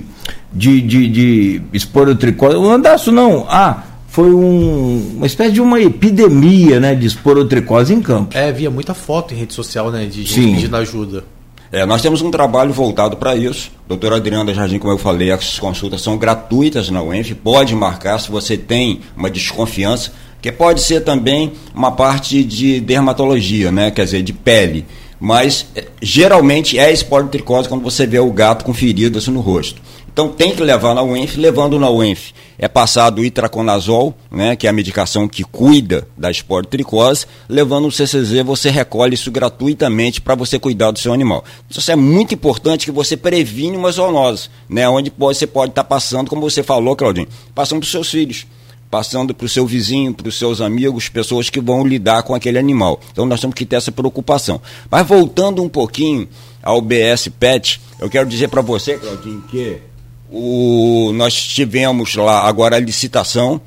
de, de, de esporotricose. Um andaço não, ah, foi um, uma espécie de uma epidemia né, de esporotricose em campo. É, via muita foto em rede social né, de gente Sim. pedindo ajuda. É, nós temos um trabalho voltado para isso. Doutora Adriana Jardim, como eu falei, as consultas são gratuitas na UENF. Pode marcar se você tem uma desconfiança. que pode ser também uma parte de dermatologia, né? Quer dizer, de pele. Mas eh, geralmente é esporotricose quando você vê o gato com feridas no rosto. Então tem que levar na UENF, levando na UENF é passado o itraconazol, né, que é a medicação que cuida da esporotricose, levando o CCZ você recolhe isso gratuitamente para você cuidar do seu animal. Isso é muito importante que você previne uma zoonose, né, onde você pode estar tá passando, como você falou, Claudinho, passando para os seus filhos passando para o seu vizinho, para os seus amigos, pessoas que vão lidar com aquele animal. Então nós temos que ter essa preocupação. Mas voltando um pouquinho ao BS Pet, eu quero dizer para você, Claudinho, que o, nós tivemos lá agora a licitação,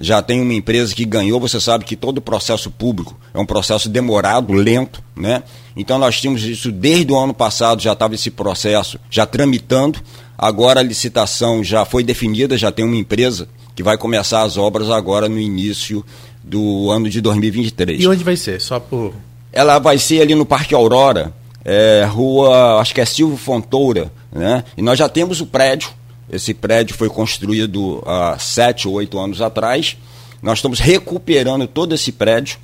já tem uma empresa que ganhou, você sabe que todo processo público é um processo demorado, lento, né? Então nós tínhamos isso desde o ano passado, já estava esse processo já tramitando, agora a licitação já foi definida, já tem uma empresa que vai começar as obras agora no início do ano de 2023. E onde vai ser? Só por. Ela vai ser ali no Parque Aurora, é, rua, acho que é Silvio Fontoura, né? E nós já temos o prédio, esse prédio foi construído há sete ou oito anos atrás. Nós estamos recuperando todo esse prédio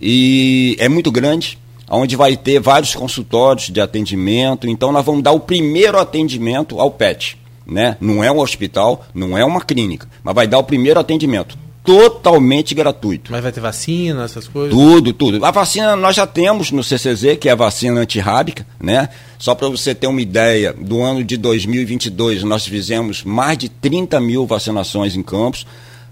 e é muito grande, onde vai ter vários consultórios de atendimento. Então nós vamos dar o primeiro atendimento ao PET. Né? Não é um hospital, não é uma clínica, mas vai dar o primeiro atendimento totalmente gratuito. Mas vai ter vacina, essas coisas? Tudo, tudo. A vacina nós já temos no CCZ, que é a vacina antirrábica, né? Só para você ter uma ideia, do ano de 2022 nós fizemos mais de 30 mil vacinações em campos.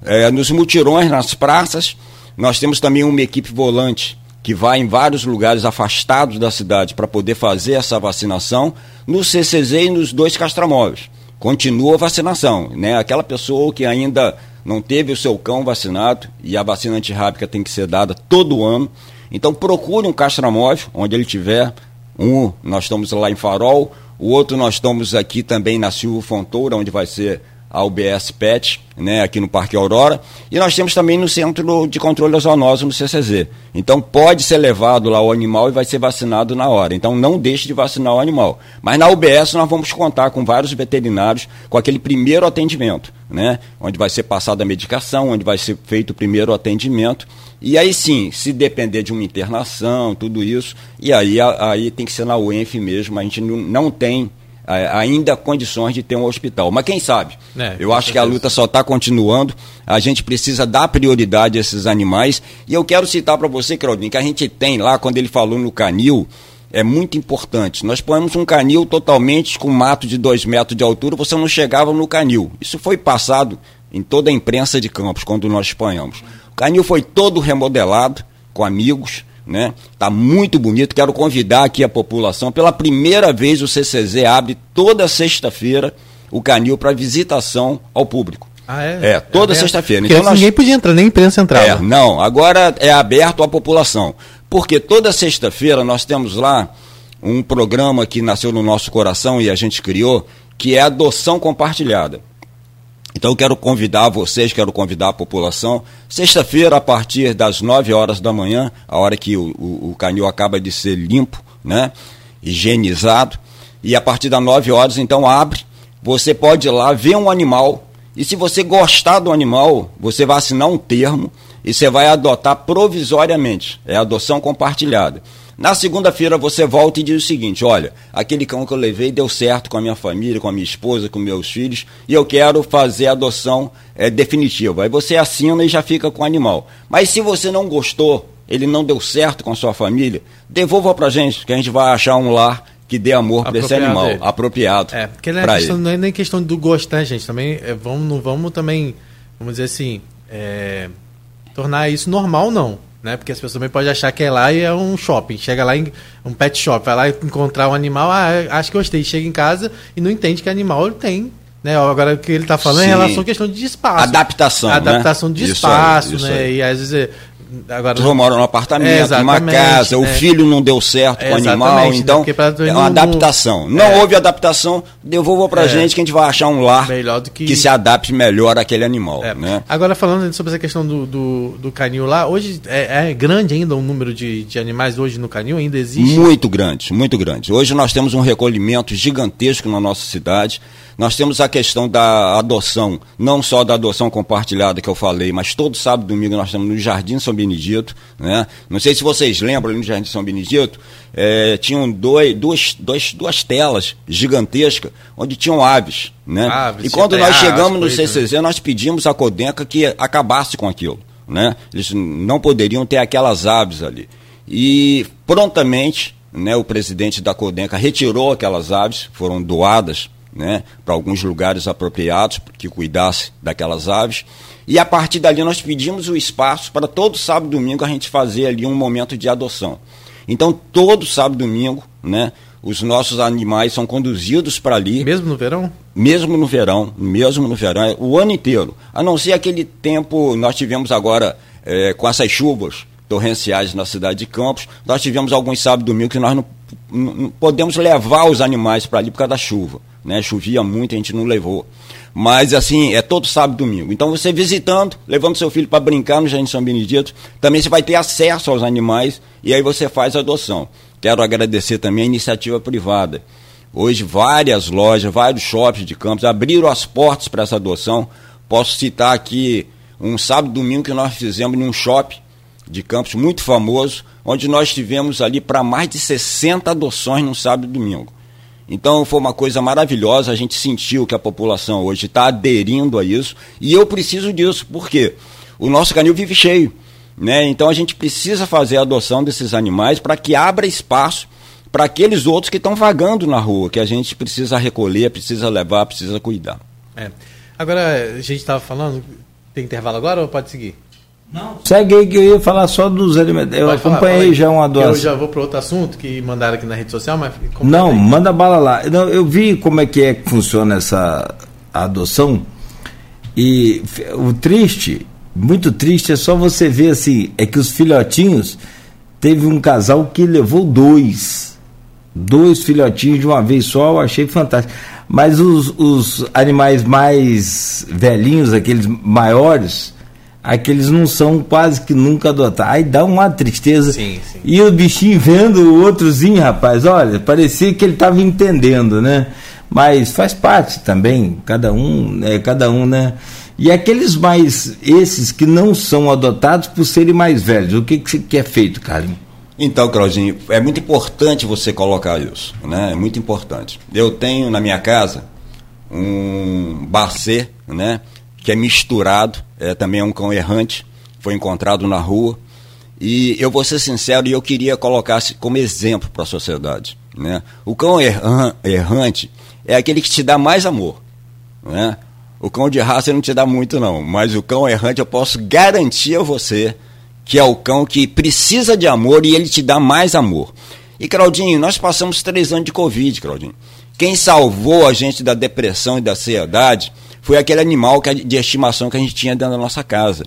É, nos mutirões, nas praças, nós temos também uma equipe volante que vai em vários lugares afastados da cidade para poder fazer essa vacinação, no CCZ e nos dois castramóveis. Continua a vacinação, né? Aquela pessoa que ainda não teve o seu cão vacinado e a vacina antirrábica tem que ser dada todo ano. Então procure um castramóvel, onde ele tiver. Um, nós estamos lá em Farol, o outro nós estamos aqui também na Silva Fontoura, onde vai ser a UBS PET, né, aqui no Parque Aurora, e nós temos também no Centro de Controle da Zoonose, no CCZ. Então pode ser levado lá o animal e vai ser vacinado na hora. Então não deixe de vacinar o animal. Mas na UBS nós vamos contar com vários veterinários com aquele primeiro atendimento, né, onde vai ser passada a medicação, onde vai ser feito o primeiro atendimento. E aí sim, se depender de uma internação, tudo isso, e aí, aí tem que ser na UENF mesmo, a gente não, não tem ainda condições de ter um hospital. Mas quem sabe? É, eu acho que a luta só está continuando. A gente precisa dar prioridade a esses animais. E eu quero citar para você, Claudinho, que a gente tem lá, quando ele falou no canil, é muito importante. Nós põemos um canil totalmente com mato de dois metros de altura, você não chegava no canil. Isso foi passado em toda a imprensa de Campos, quando nós expanhamos. O canil foi todo remodelado, com amigos, né? Tá muito bonito. Quero convidar aqui a população. Pela primeira vez o CCZ abre toda sexta-feira o canil para visitação ao público. Ah, é? É, toda é sexta-feira. Então nós... ninguém podia entrar, nem a imprensa entrava. É, não, agora é aberto à população. Porque toda sexta-feira nós temos lá um programa que nasceu no nosso coração e a gente criou, que é adoção compartilhada. Então eu quero convidar vocês, quero convidar a população, sexta-feira, a partir das 9 horas da manhã, a hora que o, o, o canil acaba de ser limpo, né? higienizado, e a partir das 9 horas, então abre, você pode ir lá ver um animal, e se você gostar do animal, você vai assinar um termo e você vai adotar provisoriamente, é adoção compartilhada. Na segunda-feira você volta e diz o seguinte: olha, aquele cão que eu levei deu certo com a minha família, com a minha esposa, com meus filhos, e eu quero fazer a adoção é, definitiva. Aí você assina e já fica com o animal. Mas se você não gostou, ele não deu certo com a sua família, devolva pra gente, que a gente vai achar um lar que dê amor para esse animal, dele. apropriado. É, porque não é, questão, não é nem questão do gostar, gente. Também é, vamos, não vamos também, vamos dizer assim, é, tornar isso normal, não né? Porque as pessoas também podem achar que é lá e é um shopping. Chega lá em um pet shop, vai lá encontrar um animal, ah, acho que gostei. Chega em casa e não entende que animal tem né? Agora o que ele está falando Sim. é em relação à questão de espaço. Adaptação. Adaptação né? de espaço, isso né? E às vezes Agora, tu mora num apartamento, é, numa casa, é. o filho não deu certo é, com o animal, né? então né? é uma adaptação. Não é. houve adaptação, devolva pra é. gente que a gente vai achar um lar que... que... se adapte melhor àquele animal. É. Né? Agora, falando sobre essa questão do, do, do canil lá, hoje é, grande ainda o número de, de animais hoje no canil? Ainda existe? Muito grande, muito grande. Hoje nós temos um recolhimento gigantesco na nossa cidade. Nós temos a questão da adoção, não só da adoção compartilhada que eu falei, mas todo sábado e domingo nós estamos no Jardim São Benedito. Né? Não sei se vocês lembram, ali no Jardim São Benedito, é, tinham dois, duas, dois, duas telas gigantescas onde tinham aves. Né? Aves, e quando nós chegamos no CCZ, nós pedimos à Codenca que acabasse com aquilo. Né? Eles não poderiam ter aquelas aves ali. E prontamente né, o presidente da Codenca retirou aquelas aves, foram doadas né, para alguns lugares apropriados que cuidasse daquelas aves. E a partir dali nós pedimos o espaço para todo sábado e domingo a gente fazer ali um momento de adoção. Então, todo sábado e domingo, né, os nossos animais são conduzidos para ali. Mesmo no verão? Mesmo no verão, mesmo no verão, é o ano inteiro. A não ser aquele tempo, nós tivemos agora é, com essas chuvas torrenciais na cidade de Campos, nós tivemos alguns sábados e domingo que nós não, não podemos levar os animais para ali por causa da chuva né? Chovia muito, a gente não levou. Mas assim, é todo sábado e domingo. Então você visitando, levando seu filho para brincar no Jardim São Benedito, também você vai ter acesso aos animais e aí você faz a adoção. Quero agradecer também a iniciativa privada. Hoje várias lojas, vários shoppings de Campos abriram as portas para essa adoção. Posso citar aqui um sábado e domingo que nós fizemos em um shopping de Campos muito famoso, onde nós tivemos ali para mais de 60 adoções no sábado e domingo. Então foi uma coisa maravilhosa, a gente sentiu que a população hoje está aderindo a isso, e eu preciso disso, porque o nosso canil vive cheio. Né? Então a gente precisa fazer a adoção desses animais para que abra espaço para aqueles outros que estão vagando na rua, que a gente precisa recolher, precisa levar, precisa cuidar. É. Agora, a gente estava falando, tem intervalo agora ou pode seguir? Não. Segue aí que eu ia falar só dos alimentos. Eu Pode acompanhei falar, já uma doação. Eu já vou para outro assunto que mandaram aqui na rede social, mas. Não, aí. manda bala lá. Não, eu vi como é que é que funciona essa adoção. E o triste, muito triste, é só você ver assim: é que os filhotinhos. Teve um casal que levou dois. Dois filhotinhos de uma vez só, eu achei fantástico. Mas os, os animais mais velhinhos, aqueles maiores aqueles não são quase que nunca adotados. Aí dá uma tristeza. Sim, sim. E o bichinho vendo o outrozinho, rapaz, olha, parecia que ele estava entendendo, né? Mas faz parte também, cada um, né? Cada um, né? E aqueles mais, esses que não são adotados por serem mais velhos, o que, que é feito, Carlinhos? Então, Claudinho, é muito importante você colocar isso, né? É muito importante. Eu tenho na minha casa um Barcê, né? Que é misturado é, também é um cão errante, foi encontrado na rua. E eu vou ser sincero, e eu queria colocar como exemplo para a sociedade. Né? O cão errante é aquele que te dá mais amor. Né? O cão de raça não te dá muito, não. Mas o cão errante eu posso garantir a você que é o cão que precisa de amor e ele te dá mais amor. E, Claudinho, nós passamos três anos de Covid, Claudinho. Quem salvou a gente da depressão e da ansiedade foi aquele animal que, de estimação que a gente tinha dentro da nossa casa.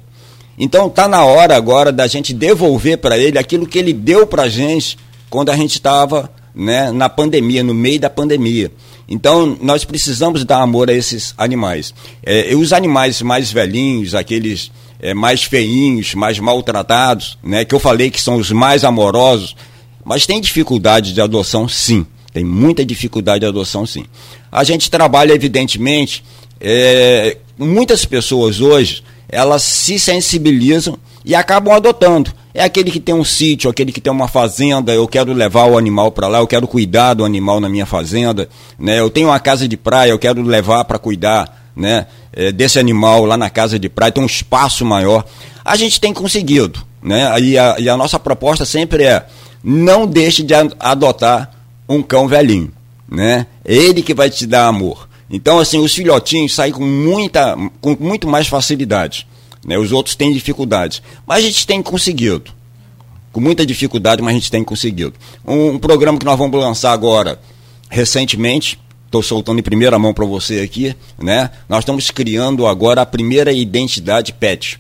Então está na hora agora da gente devolver para ele aquilo que ele deu para a gente quando a gente estava né, na pandemia, no meio da pandemia. Então nós precisamos dar amor a esses animais. É, os animais mais velhinhos, aqueles é, mais feinhos, mais maltratados, né, que eu falei que são os mais amorosos, mas tem dificuldade de adoção sim. Tem muita dificuldade de adoção sim. A gente trabalha, evidentemente, é, muitas pessoas hoje, elas se sensibilizam e acabam adotando. É aquele que tem um sítio, aquele que tem uma fazenda, eu quero levar o animal para lá, eu quero cuidar do animal na minha fazenda, né? Eu tenho uma casa de praia, eu quero levar para cuidar, né? É, desse animal lá na casa de praia, tem um espaço maior. A gente tem conseguido, né? E a, e a nossa proposta sempre é não deixe de adotar um cão velhinho, né? É ele que vai te dar amor. Então, assim, os filhotinhos saem com, muita, com muito mais facilidade. Né? Os outros têm dificuldades. Mas a gente tem conseguido. Com muita dificuldade, mas a gente tem conseguido. Um, um programa que nós vamos lançar agora, recentemente, estou soltando em primeira mão para você aqui, né? Nós estamos criando agora a primeira identidade PET.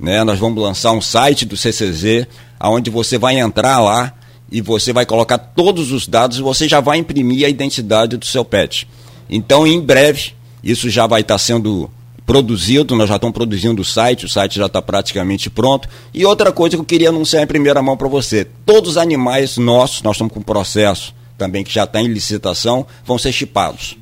Né? Nós vamos lançar um site do CCZ, onde você vai entrar lá e você vai colocar todos os dados e você já vai imprimir a identidade do seu pet. Então, em breve, isso já vai estar sendo produzido, nós já estamos produzindo o site, o site já está praticamente pronto. E outra coisa que eu queria anunciar em primeira mão para você: todos os animais nossos, nós estamos com um processo também que já está em licitação, vão ser chipados.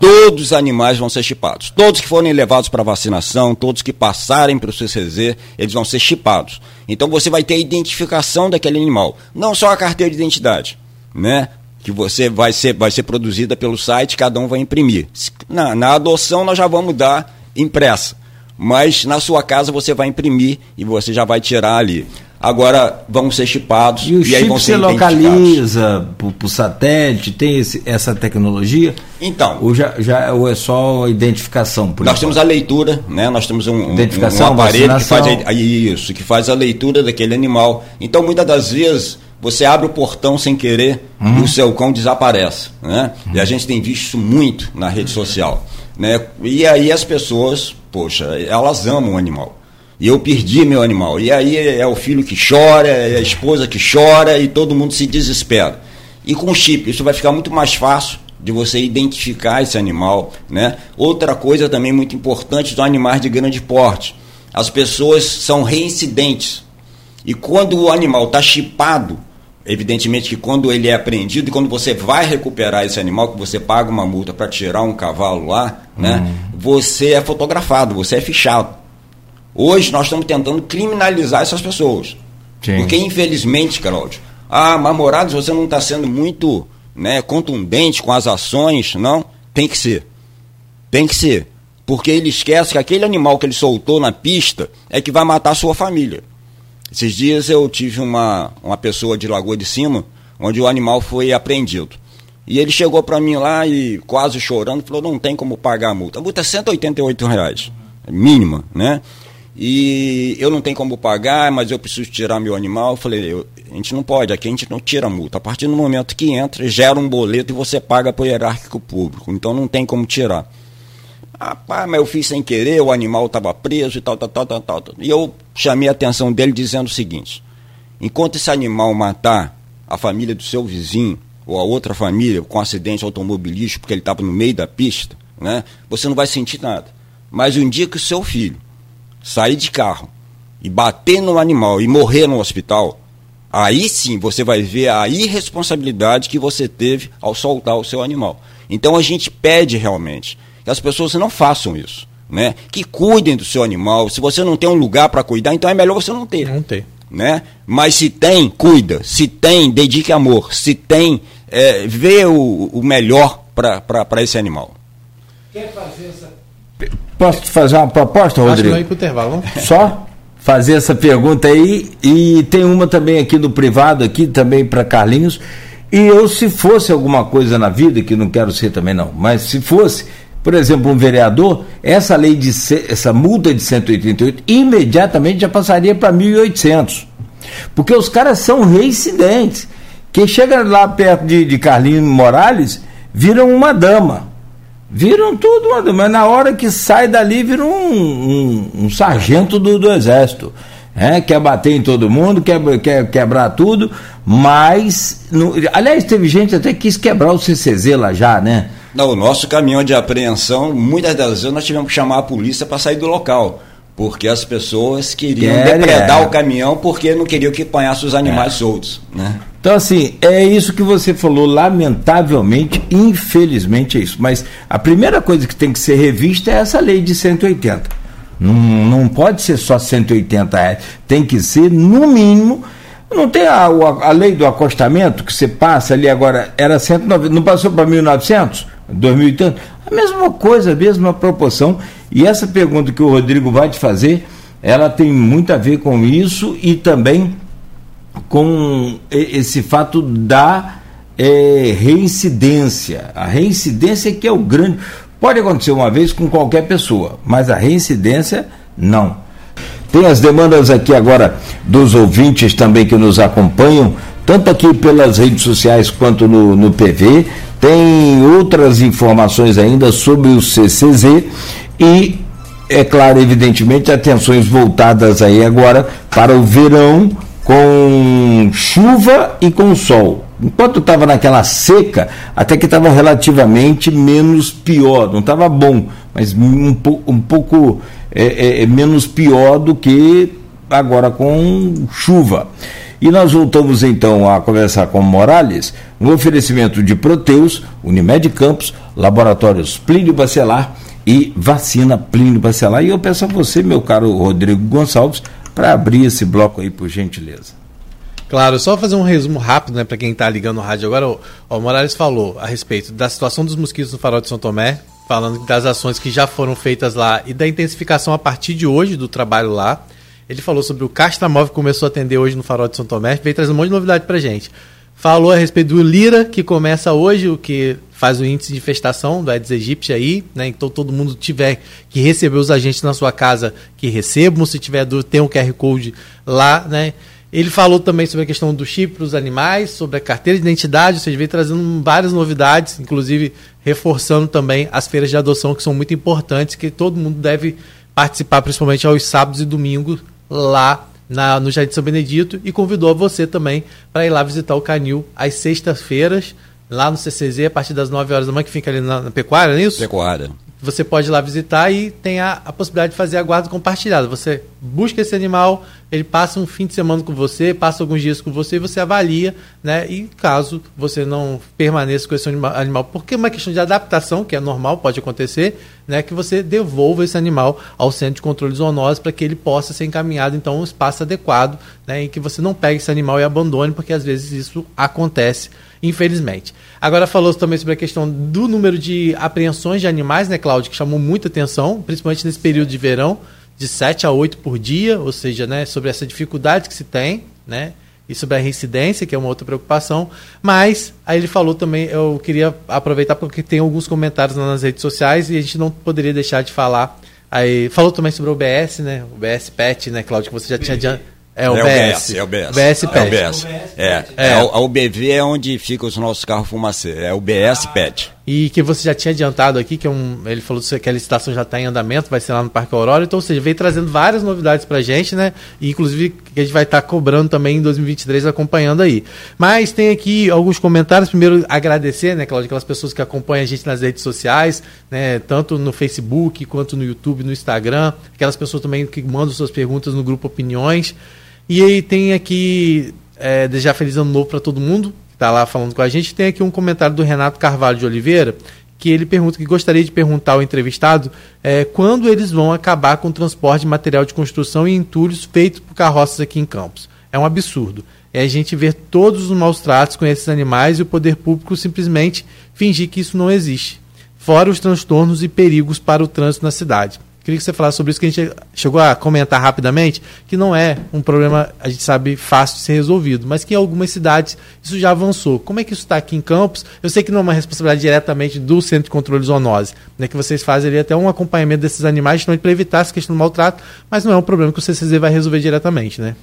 todos os animais vão ser chipados. Todos que forem levados para vacinação, todos que passarem para o CCZ, eles vão ser chipados. Então você vai ter a identificação daquele animal, não só a carteira de identidade, né? Que você vai ser, vai ser produzida pelo site, cada um vai imprimir. Na, na adoção nós já vamos dar impressa, mas na sua casa você vai imprimir e você já vai tirar ali agora vão ser chipados e, o e aí vão ser localiza por, satélite, tem esse, essa tecnologia? Então. Ou, já, já, ou é só identificação? nós enquanto? temos a leitura, né? nós temos um, um, um aparelho que faz, a, isso, que faz a leitura daquele animal. Então, muitas das vezes, você abre o portão sem querer uhum. e o seu cão desaparece. Né? Uhum. E a gente tem visto isso muito na rede social. Né? E aí as pessoas, poxa, elas amam o animal. E eu perdi meu animal. E aí é o filho que chora, é a esposa que chora e todo mundo se desespera. E com chip, isso vai ficar muito mais fácil de você identificar esse animal, né? Outra coisa também muito importante dos animais de grande porte. As pessoas são reincidentes. E quando o animal está chipado, evidentemente que quando ele é apreendido e quando você vai recuperar esse animal, que você paga uma multa para tirar um cavalo lá, né? Uhum. Você é fotografado, você é fichado. Hoje nós estamos tentando criminalizar essas pessoas. Sim. Porque, infelizmente, Cláudio, ah, mas Moraes, você não está sendo muito né, contundente com as ações. Não, tem que ser. Tem que ser. Porque ele esquece que aquele animal que ele soltou na pista é que vai matar a sua família. Esses dias eu tive uma, uma pessoa de Lagoa de Cima, onde o animal foi apreendido. E ele chegou para mim lá e quase chorando, falou, não tem como pagar a multa. A multa é 188 reais, mínima, né? E eu não tenho como pagar, mas eu preciso tirar meu animal. Eu falei, eu, a gente não pode, aqui a gente não tira multa. A partir do momento que entra, gera um boleto e você paga para o hierárquico público. Então não tem como tirar. Ah, pá, mas eu fiz sem querer, o animal estava preso e tal, tal, tal, tal, tal. E eu chamei a atenção dele dizendo o seguinte: enquanto esse animal matar a família do seu vizinho ou a outra família com um acidente automobilístico porque ele estava no meio da pista, né, você não vai sentir nada. Mas um dia que o seu filho sair de carro e bater no animal e morrer no hospital, aí sim você vai ver a irresponsabilidade que você teve ao soltar o seu animal. Então a gente pede realmente que as pessoas não façam isso. Né? Que cuidem do seu animal. Se você não tem um lugar para cuidar, então é melhor você não ter. Não ter. Né? Mas se tem, cuida. Se tem, dedique amor. Se tem, é, vê o, o melhor para esse animal. Quer fazer essa Posso te fazer uma proposta, Rodrigo? Acho que intervalo. Só fazer essa pergunta aí e tem uma também aqui no privado aqui também para Carlinhos. E eu se fosse alguma coisa na vida que não quero ser também não, mas se fosse, por exemplo, um vereador, essa lei de essa multa de 188 imediatamente já passaria para 1.800. Porque os caras são reincidentes. Quem chega lá perto de, de Carlinhos Morales vira uma dama Viram tudo, mas na hora que sai dali viram um, um, um sargento do, do exército. É, quer bater em todo mundo, quer, quer quebrar tudo, mas. No, aliás, teve gente até que quis quebrar o CCZ lá já, né? Não, o nosso caminhão de apreensão, muitas das vezes nós tivemos que chamar a polícia para sair do local. Porque as pessoas queriam Quer, depredar é. o caminhão porque não queriam que apanhasse os animais é. soltos. Né? Então, assim, é isso que você falou, lamentavelmente, infelizmente é isso. Mas a primeira coisa que tem que ser revista é essa lei de 180. Não, não pode ser só 180 reais, tem que ser, no mínimo. Não tem a, a, a lei do acostamento que você passa ali agora, era 190, não passou para 1.900? 2080? A mesma coisa, a mesma proporção. E essa pergunta que o Rodrigo vai te fazer, ela tem muito a ver com isso e também com esse fato da é, reincidência. A reincidência que é o grande. Pode acontecer uma vez com qualquer pessoa, mas a reincidência não. Tem as demandas aqui agora dos ouvintes também que nos acompanham, tanto aqui pelas redes sociais quanto no, no PV. Tem outras informações ainda sobre o CCZ e, é claro, evidentemente, atenções voltadas aí agora para o verão com chuva e com sol. Enquanto estava naquela seca, até que estava relativamente menos pior, não estava bom, mas um, um pouco é, é, é, menos pior do que agora com chuva. E nós voltamos então a conversar com Morales, no oferecimento de Proteus, Unimed Campos, Laboratórios Plínio Bacelar e Vacina Plínio Bacelar. E eu peço a você, meu caro Rodrigo Gonçalves, para abrir esse bloco aí, por gentileza. Claro, só fazer um resumo rápido, né, para quem está ligando no rádio agora. O, o Morales falou a respeito da situação dos mosquitos no Farol de São Tomé, falando das ações que já foram feitas lá e da intensificação a partir de hoje do trabalho lá. Ele falou sobre o Castramóvel que começou a atender hoje no Farol de São Tomé, veio trazer um monte de novidade pra gente. Falou a respeito do Lira, que começa hoje, o que faz o índice de infestação do Aedes aegypti aí, né? Então todo mundo tiver que receber os agentes na sua casa, que recebam, se tiver dúvida, tem um QR Code lá, né? Ele falou também sobre a questão do chip para os animais, sobre a carteira de identidade, seja, veio trazendo várias novidades, inclusive reforçando também as feiras de adoção, que são muito importantes, que todo mundo deve participar, principalmente aos sábados e domingos, lá na, no Jardim São Benedito, e convidou você também para ir lá visitar o Canil às sextas-feiras, lá no CCZ, a partir das 9 horas da manhã, que fica ali na, na Pecuária, não é isso? Pecuária você pode ir lá visitar e tem a, a, possibilidade de fazer a guarda compartilhada. Você busca esse animal, ele passa um fim de semana com você, passa alguns dias com você, e você avalia, né? E caso você não permaneça com esse animal, porque é uma questão de adaptação, que é normal, pode acontecer, né? Que você devolva esse animal ao centro de controle de zoonose para que ele possa ser encaminhado então um espaço adequado, né? Em que você não pegue esse animal e abandone, porque às vezes isso acontece infelizmente. Agora falou também sobre a questão do número de apreensões de animais, né, Cláudio, que chamou muita atenção, principalmente nesse período de verão, de 7 a 8 por dia, ou seja, né, sobre essa dificuldade que se tem, né, e sobre a reincidência, que é uma outra preocupação. Mas aí ele falou também, eu queria aproveitar porque tem alguns comentários nas redes sociais e a gente não poderia deixar de falar. Aí falou também sobre o OBS, né? O OBS PET, né, Cláudio, que você já tinha é o é BS. É o BS. BS PET. É o BS. É. é. é. A UBV é onde ficam os nossos carros fumacê. É o BS PET. E que você já tinha adiantado aqui, que é um, ele falou que a licitação já está em andamento, vai ser lá no Parque Aurora. Então, ou seja, veio trazendo várias novidades para a gente, né? E, inclusive, que a gente vai estar tá cobrando também em 2023, acompanhando aí. Mas tem aqui alguns comentários. Primeiro, agradecer, né, Cláudio, aquelas pessoas que acompanham a gente nas redes sociais, né? Tanto no Facebook, quanto no YouTube, no Instagram. Aquelas pessoas também que mandam suas perguntas no grupo Opiniões. E aí tem aqui, é, desejar feliz ano novo para todo mundo que está lá falando com a gente. Tem aqui um comentário do Renato Carvalho de Oliveira, que ele pergunta que gostaria de perguntar ao entrevistado é, quando eles vão acabar com o transporte de material de construção e entulhos feito por carroças aqui em Campos. É um absurdo. É a gente ver todos os maus tratos com esses animais e o poder público simplesmente fingir que isso não existe. Fora os transtornos e perigos para o trânsito na cidade. Queria que você falasse sobre isso, que a gente chegou a comentar rapidamente, que não é um problema, a gente sabe, fácil de ser resolvido, mas que em algumas cidades isso já avançou. Como é que isso está aqui em Campos? Eu sei que não é uma responsabilidade diretamente do Centro de Controle de Zoonose, né, que vocês fazem ali até um acompanhamento desses animais, para evitar essa questão do maltrato, mas não é um problema que o CCZ vai resolver diretamente, né?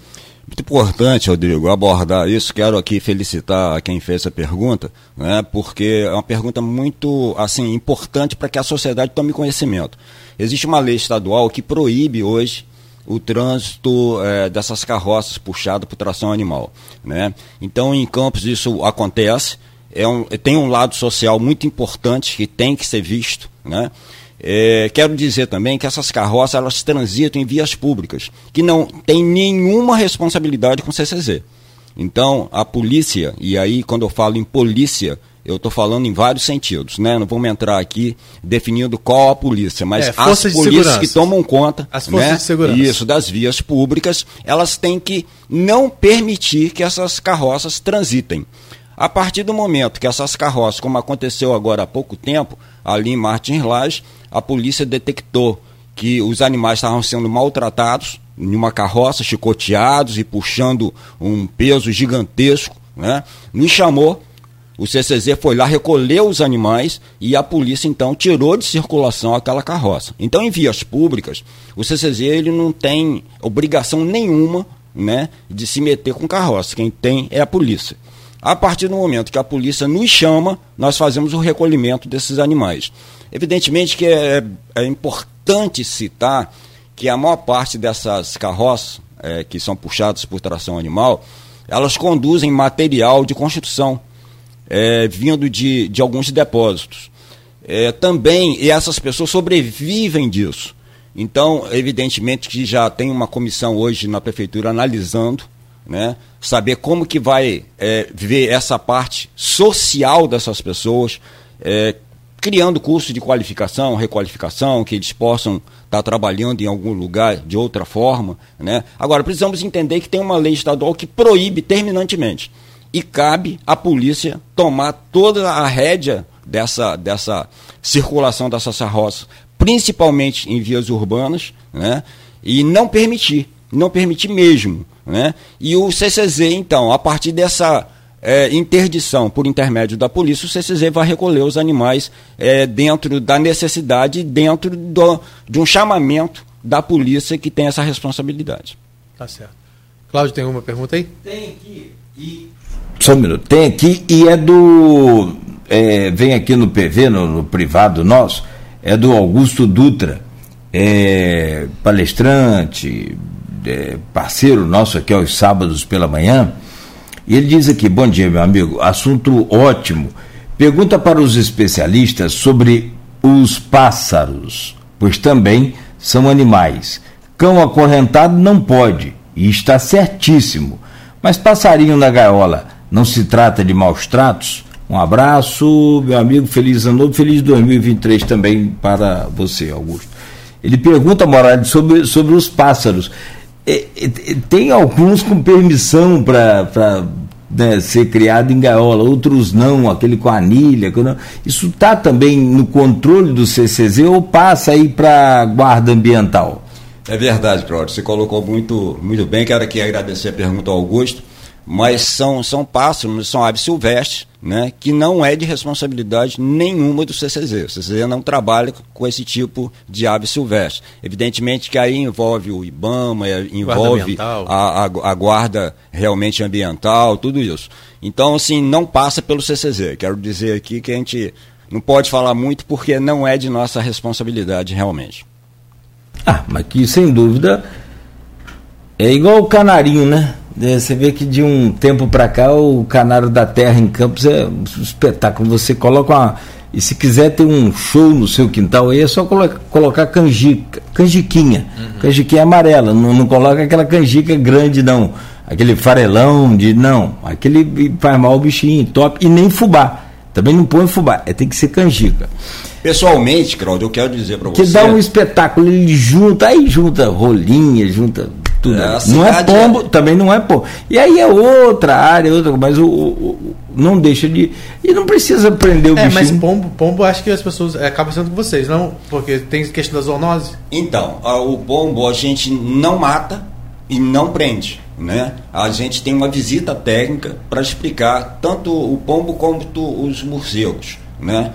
Muito importante, Rodrigo, abordar isso. Quero aqui felicitar quem fez essa pergunta, né, porque é uma pergunta muito assim importante para que a sociedade tome conhecimento. Existe uma lei estadual que proíbe hoje o trânsito é, dessas carroças puxadas por tração animal. Né? Então, em Campos, isso acontece. É um, tem um lado social muito importante que tem que ser visto. Né? É, quero dizer também que essas carroças elas transitam em vias públicas, que não tem nenhuma responsabilidade com o CCZ. Então, a polícia, e aí quando eu falo em polícia, eu estou falando em vários sentidos, né? Não vamos entrar aqui definindo qual a polícia, mas é, as polícias que tomam conta, as forças né? de segurança. isso das vias públicas, elas têm que não permitir que essas carroças transitem. A partir do momento que essas carroças, como aconteceu agora há pouco tempo, ali em Martins Lages, a polícia detectou que os animais estavam sendo maltratados em uma carroça, chicoteados e puxando um peso gigantesco, né? Nos chamou o CCZ foi lá, recolheu os animais e a polícia então tirou de circulação aquela carroça. Então, em vias públicas, o CCZ ele não tem obrigação nenhuma né, de se meter com carroça. Quem tem é a polícia. A partir do momento que a polícia nos chama, nós fazemos o recolhimento desses animais. Evidentemente que é, é importante citar que a maior parte dessas carroças é, que são puxadas por tração animal, elas conduzem material de construção é, vindo de, de alguns depósitos. É, também, e essas pessoas sobrevivem disso. Então, evidentemente que já tem uma comissão hoje na prefeitura analisando, né, saber como que vai é, ver essa parte social dessas pessoas, é, criando cursos de qualificação, requalificação, que eles possam estar tá trabalhando em algum lugar de outra forma. Né? Agora, precisamos entender que tem uma lei estadual que proíbe terminantemente. E cabe à polícia tomar toda a rédea dessa, dessa circulação dessas carroças, principalmente em vias urbanas, né? e não permitir, não permitir mesmo. Né? E o CCZ, então, a partir dessa é, interdição por intermédio da polícia, o CCZ vai recolher os animais é, dentro da necessidade, dentro do, de um chamamento da polícia que tem essa responsabilidade. Tá certo. Cláudio, tem uma pergunta aí? Tem aqui. E... Só um minuto. Tem aqui e é do. É, vem aqui no PV, no, no, privado nosso, é do Augusto Dutra, é, palestrante, é, parceiro nosso aqui aos sábados pela manhã. E ele diz aqui: bom dia, meu amigo, assunto ótimo. Pergunta para os especialistas sobre os pássaros, pois também são animais. Cão acorrentado não pode, e está certíssimo. Mas passarinho na gaiola, não se trata de maus tratos? Um abraço, meu amigo, feliz ano novo, feliz 2023 também para você, Augusto. Ele pergunta, Morales, sobre, sobre os pássaros. É, é, tem alguns com permissão para né, ser criado em gaiola, outros não, aquele com anilha. Não. Isso está também no controle do CCZ ou passa aí para a guarda ambiental? É verdade, Cláudio. Você colocou muito, muito bem. Quero aqui agradecer a pergunta ao Augusto mas são, são pássaros, são aves silvestres, né, que não é de responsabilidade nenhuma do CCZ. O CCZ não trabalha com esse tipo de ave silvestre. Evidentemente que aí envolve o IBAMA, é, envolve a, a, a, guarda realmente ambiental, tudo isso. Então, assim, não passa pelo CCZ. Quero dizer aqui que a gente não pode falar muito porque não é de nossa responsabilidade realmente. Ah, mas que sem dúvida é igual o canarinho, né? É, você vê que de um tempo para cá o Canário da Terra em Campos é um espetáculo. Você coloca uma. E se quiser ter um show no seu quintal aí, é só colocar, colocar canjica, canjiquinha. Uhum. Canjiquinha amarela. Não, não coloca aquela canjica grande, não. Aquele farelão de. Não. Aquele faz mal o bichinho, top. E nem fubá. Também não põe fubá. É, tem que ser canjica. Pessoalmente, Claudio, eu quero dizer para você. Que dá um espetáculo, ele junta, aí junta rolinha, junta tudo. É, não é pombo, é... também não é pombo. E aí é outra área, outra, mas o, o, não deixa de. E não precisa prender o é, bichinho. mas pombo, pombo acho que as pessoas é, acabam sendo com vocês, não? Porque tem questão da zoonose. Então, o pombo a gente não mata e não prende. Né? A gente tem uma visita técnica para explicar tanto o pombo quanto os morcegos. Né?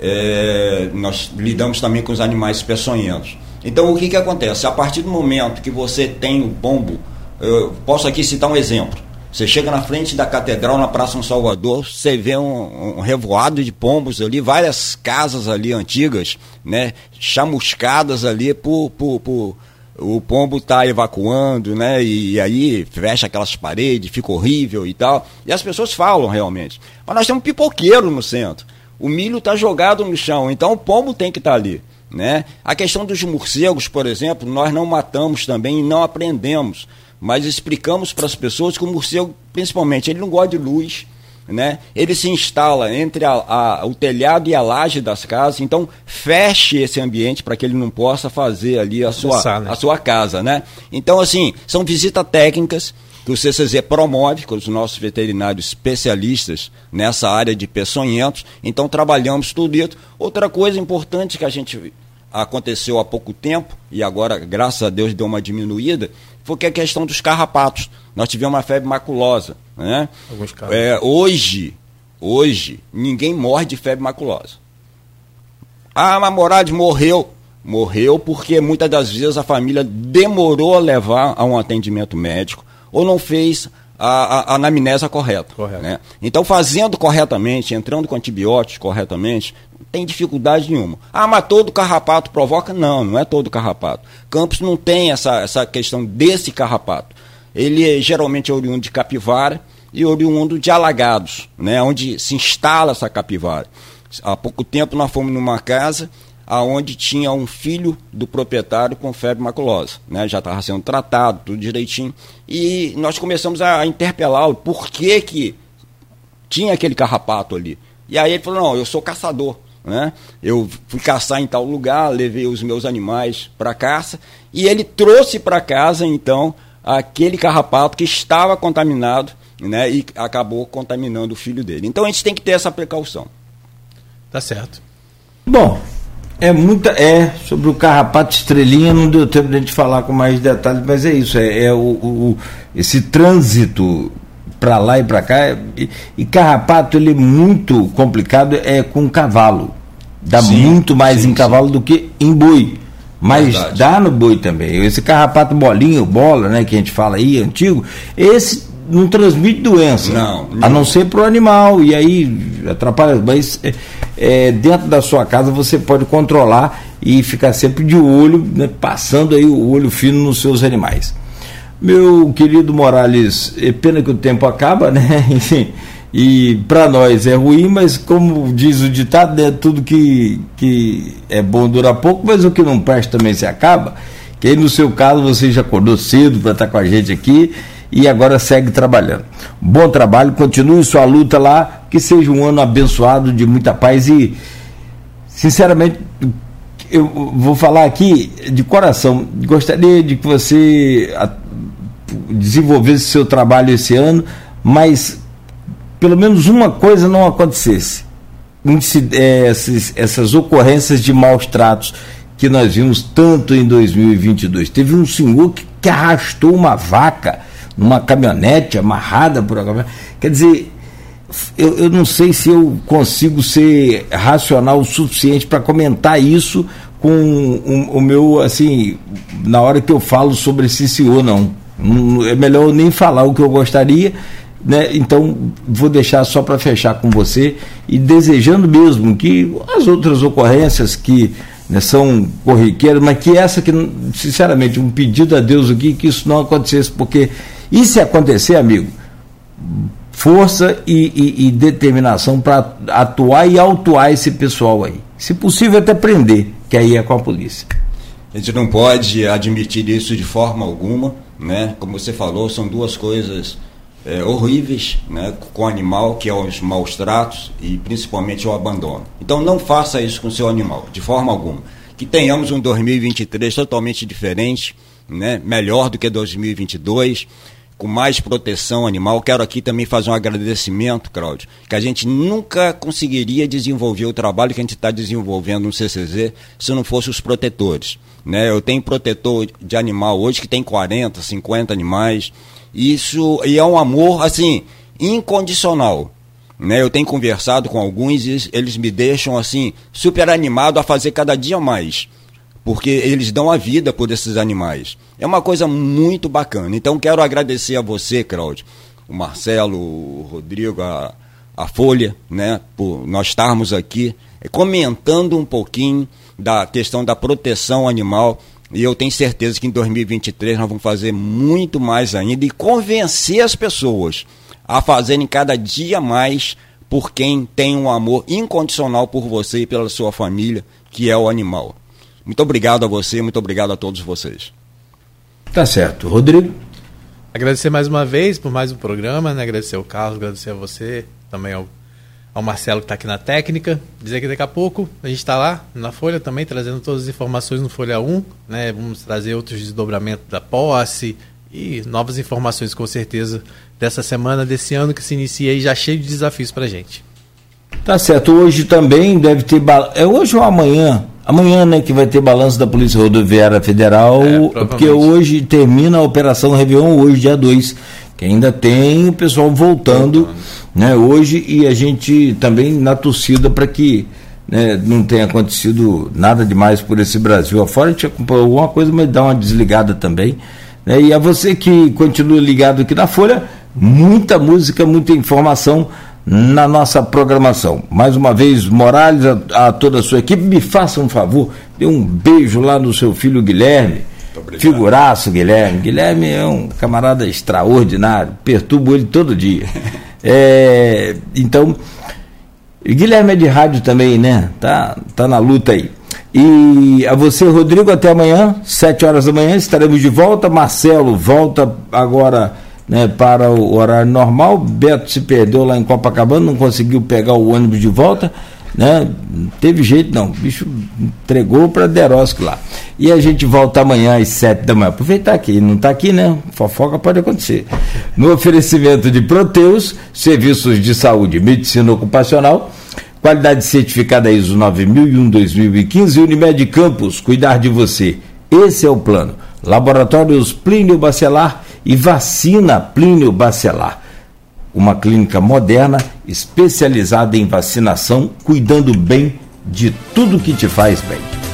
É, nós lidamos também com os animais peçonhentos. Então o que, que acontece? A partir do momento que você tem o pombo, eu posso aqui citar um exemplo. Você chega na frente da catedral na Praça São Salvador, você vê um, um, revoado de pombos ali, várias casas ali antigas, né, chamuscadas ali por, por, por o pombo está evacuando, né, e, e, aí fecha aquelas paredes, fica horrível e tal. E as pessoas falam realmente. Mas nós temos um pipoqueiro no centro. O milho está jogado no chão, então o pombo tem que estar tá ali. Né? A questão dos morcegos, por exemplo, nós não matamos também e não aprendemos, mas explicamos para as pessoas que o morcego, principalmente, ele não gosta de luz, né? ele se instala entre a, a, o telhado e a laje das casas, então feche esse ambiente para que ele não possa fazer ali a sua, né? a sua casa. Né? Então, assim, são visitas técnicas que o CCZ promove com os nossos veterinários especialistas nessa área de peçonhentos. Então trabalhamos tudo isso. Outra coisa importante que a gente aconteceu há pouco tempo e agora, graças a Deus, deu uma diminuída, foi que a questão dos carrapatos. Nós tivemos uma febre maculosa. Né? É, hoje, hoje, ninguém morre de febre maculosa. Ah, mas Morales morreu. Morreu porque muitas das vezes a família demorou a levar a um atendimento médico ou não fez a, a, a anamnese correta. Correto. Né? Então, fazendo corretamente, entrando com antibióticos corretamente, não tem dificuldade nenhuma. Ah, mas todo carrapato provoca? Não, não é todo carrapato. Campos não tem essa, essa questão desse carrapato. Ele é, geralmente é oriundo de capivara e oriundo de alagados, né? onde se instala essa capivara. Há pouco tempo nós fomos numa casa aonde tinha um filho do proprietário com febre maculosa, né? Já estava sendo tratado, tudo direitinho. E nós começamos a interpelá-lo, por que que tinha aquele carrapato ali? E aí ele falou, não, eu sou caçador. né? Eu fui caçar em tal lugar, levei os meus animais para caça e ele trouxe para casa então aquele carrapato que estava contaminado, né? E acabou contaminando o filho dele. Então a gente tem que ter essa precaução. Tá certo. Bom, é muita. É, sobre o carrapato estrelinha, não deu tempo de a gente falar com mais detalhes, mas é isso, é, é o, o, esse trânsito para lá e para cá. E, e, carrapato ele é muito complicado é com cavalo. Dá sim, muito mais sim, em cavalo sim. do que em boi. Mas Verdade. dá no boi também. Esse carrapato bolinho, bola, né, que a gente fala aí, antigo, esse não transmite doença. Não. A não ser para o animal, e aí atrapalha. Mas é, é, dentro da sua casa você pode controlar e ficar sempre de olho, né, passando aí o olho fino nos seus animais. Meu querido Morales, é pena que o tempo acaba, né? Enfim, e para nós é ruim, mas como diz o ditado, né, tudo que, que é bom dura pouco, mas o que não presta também se acaba. Que aí no seu caso você já acordou cedo para estar com a gente aqui e agora segue trabalhando. Bom trabalho, continue sua luta lá, que seja um ano abençoado de muita paz e, sinceramente, eu vou falar aqui de coração, gostaria de que você desenvolvesse seu trabalho esse ano, mas pelo menos uma coisa não acontecesse. É, essas, ocorrências de maus tratos que nós vimos tanto em 2022. Teve um senhor que arrastou uma vaca numa caminhonete amarrada por uma Quer dizer, eu, eu não sei se eu consigo ser racional o suficiente para comentar isso com o, o, meu, assim, na hora que eu falo sobre esse senhor, não. É melhor eu nem falar o que eu gostaria, né? Então vou deixar só para fechar com você e desejando mesmo que as outras ocorrências que né, são corriqueiras, mas que essa que, sinceramente, um pedido a Deus aqui que isso não acontecesse, porque e se acontecer, amigo, força e, e, e determinação para atuar e autuar esse pessoal aí. Se possível, até prender, que aí é com a polícia. A gente não pode admitir isso de forma alguma, né? Como você falou, são duas coisas é, horríveis, né? Com o animal, que é os maus tratos e principalmente o abandono. Então não faça isso com o seu animal, de forma alguma. Que tenhamos um 2023 totalmente diferente, né? Melhor do que 2022 com mais proteção animal. Quero aqui também fazer um agradecimento, Cláudio, que a gente nunca conseguiria desenvolver o trabalho que a gente está desenvolvendo no CCZ se não fosse os protetores. Né? Eu tenho protetor de animal hoje que tem 40, 50 animais. Isso e é um amor assim incondicional. Né? Eu tenho conversado com alguns e eles me deixam assim super animado a fazer cada dia mais porque eles dão a vida por esses animais. É uma coisa muito bacana. Então quero agradecer a você, Cláudio, o Marcelo, o Rodrigo, a, a Folha, né, por nós estarmos aqui eh, comentando um pouquinho da questão da proteção animal. E eu tenho certeza que em 2023 nós vamos fazer muito mais ainda e convencer as pessoas a fazerem cada dia mais por quem tem um amor incondicional por você e pela sua família, que é o animal. Muito obrigado a você, muito obrigado a todos vocês. Tá certo. Rodrigo? Agradecer mais uma vez por mais um programa, né? agradecer ao Carlos, agradecer a você, também ao, ao Marcelo que está aqui na técnica. Dizer que daqui a pouco a gente está lá na Folha também, trazendo todas as informações no Folha 1. Né? Vamos trazer outros desdobramentos da posse e novas informações com certeza dessa semana, desse ano que se inicia aí já cheio de desafios para gente. Tá certo. Hoje também deve ter. É hoje ou amanhã? Amanhã, né, que vai ter balanço da Polícia Rodoviária Federal, é, porque hoje termina a Operação Réveillon, hoje, dia 2, que ainda tem o pessoal voltando, voltando. né, hoje, e a gente também na torcida para que né, não tenha acontecido nada demais por esse Brasil afora, a gente acompanhou alguma coisa, mas dá uma desligada também. Né, e a você que continua ligado aqui na Folha, muita música, muita informação na nossa programação. Mais uma vez, Morales, a, a, toda a sua equipe, me faça um favor, dê um beijo lá no seu filho Guilherme. Figuraço, Guilherme. Guilherme é um camarada extraordinário, perturbo ele todo dia. é, então, Guilherme é de rádio também, né? Tá, tá na luta aí. E a você, Rodrigo, até amanhã, sete horas da manhã, estaremos de volta. Marcelo volta agora né, para o horário normal. Beto se perdeu lá em Copacabana, não conseguiu pegar o ônibus de volta. né? Não teve jeito não, o bicho entregou para Deroski lá. E a gente volta amanhã às sete da manhã. Aproveitar aqui, não está aqui, né? Fofoca pode acontecer. No oferecimento de Proteus, serviços de saúde, medicina ocupacional, qualidade certificada ISO 9001-2015 Unimed Campos, cuidar de você. Esse é o plano. Laboratórios Plínio Bacelar e vacina Plínio Bacelar. Uma clínica moderna especializada em vacinação, cuidando bem de tudo que te faz bem.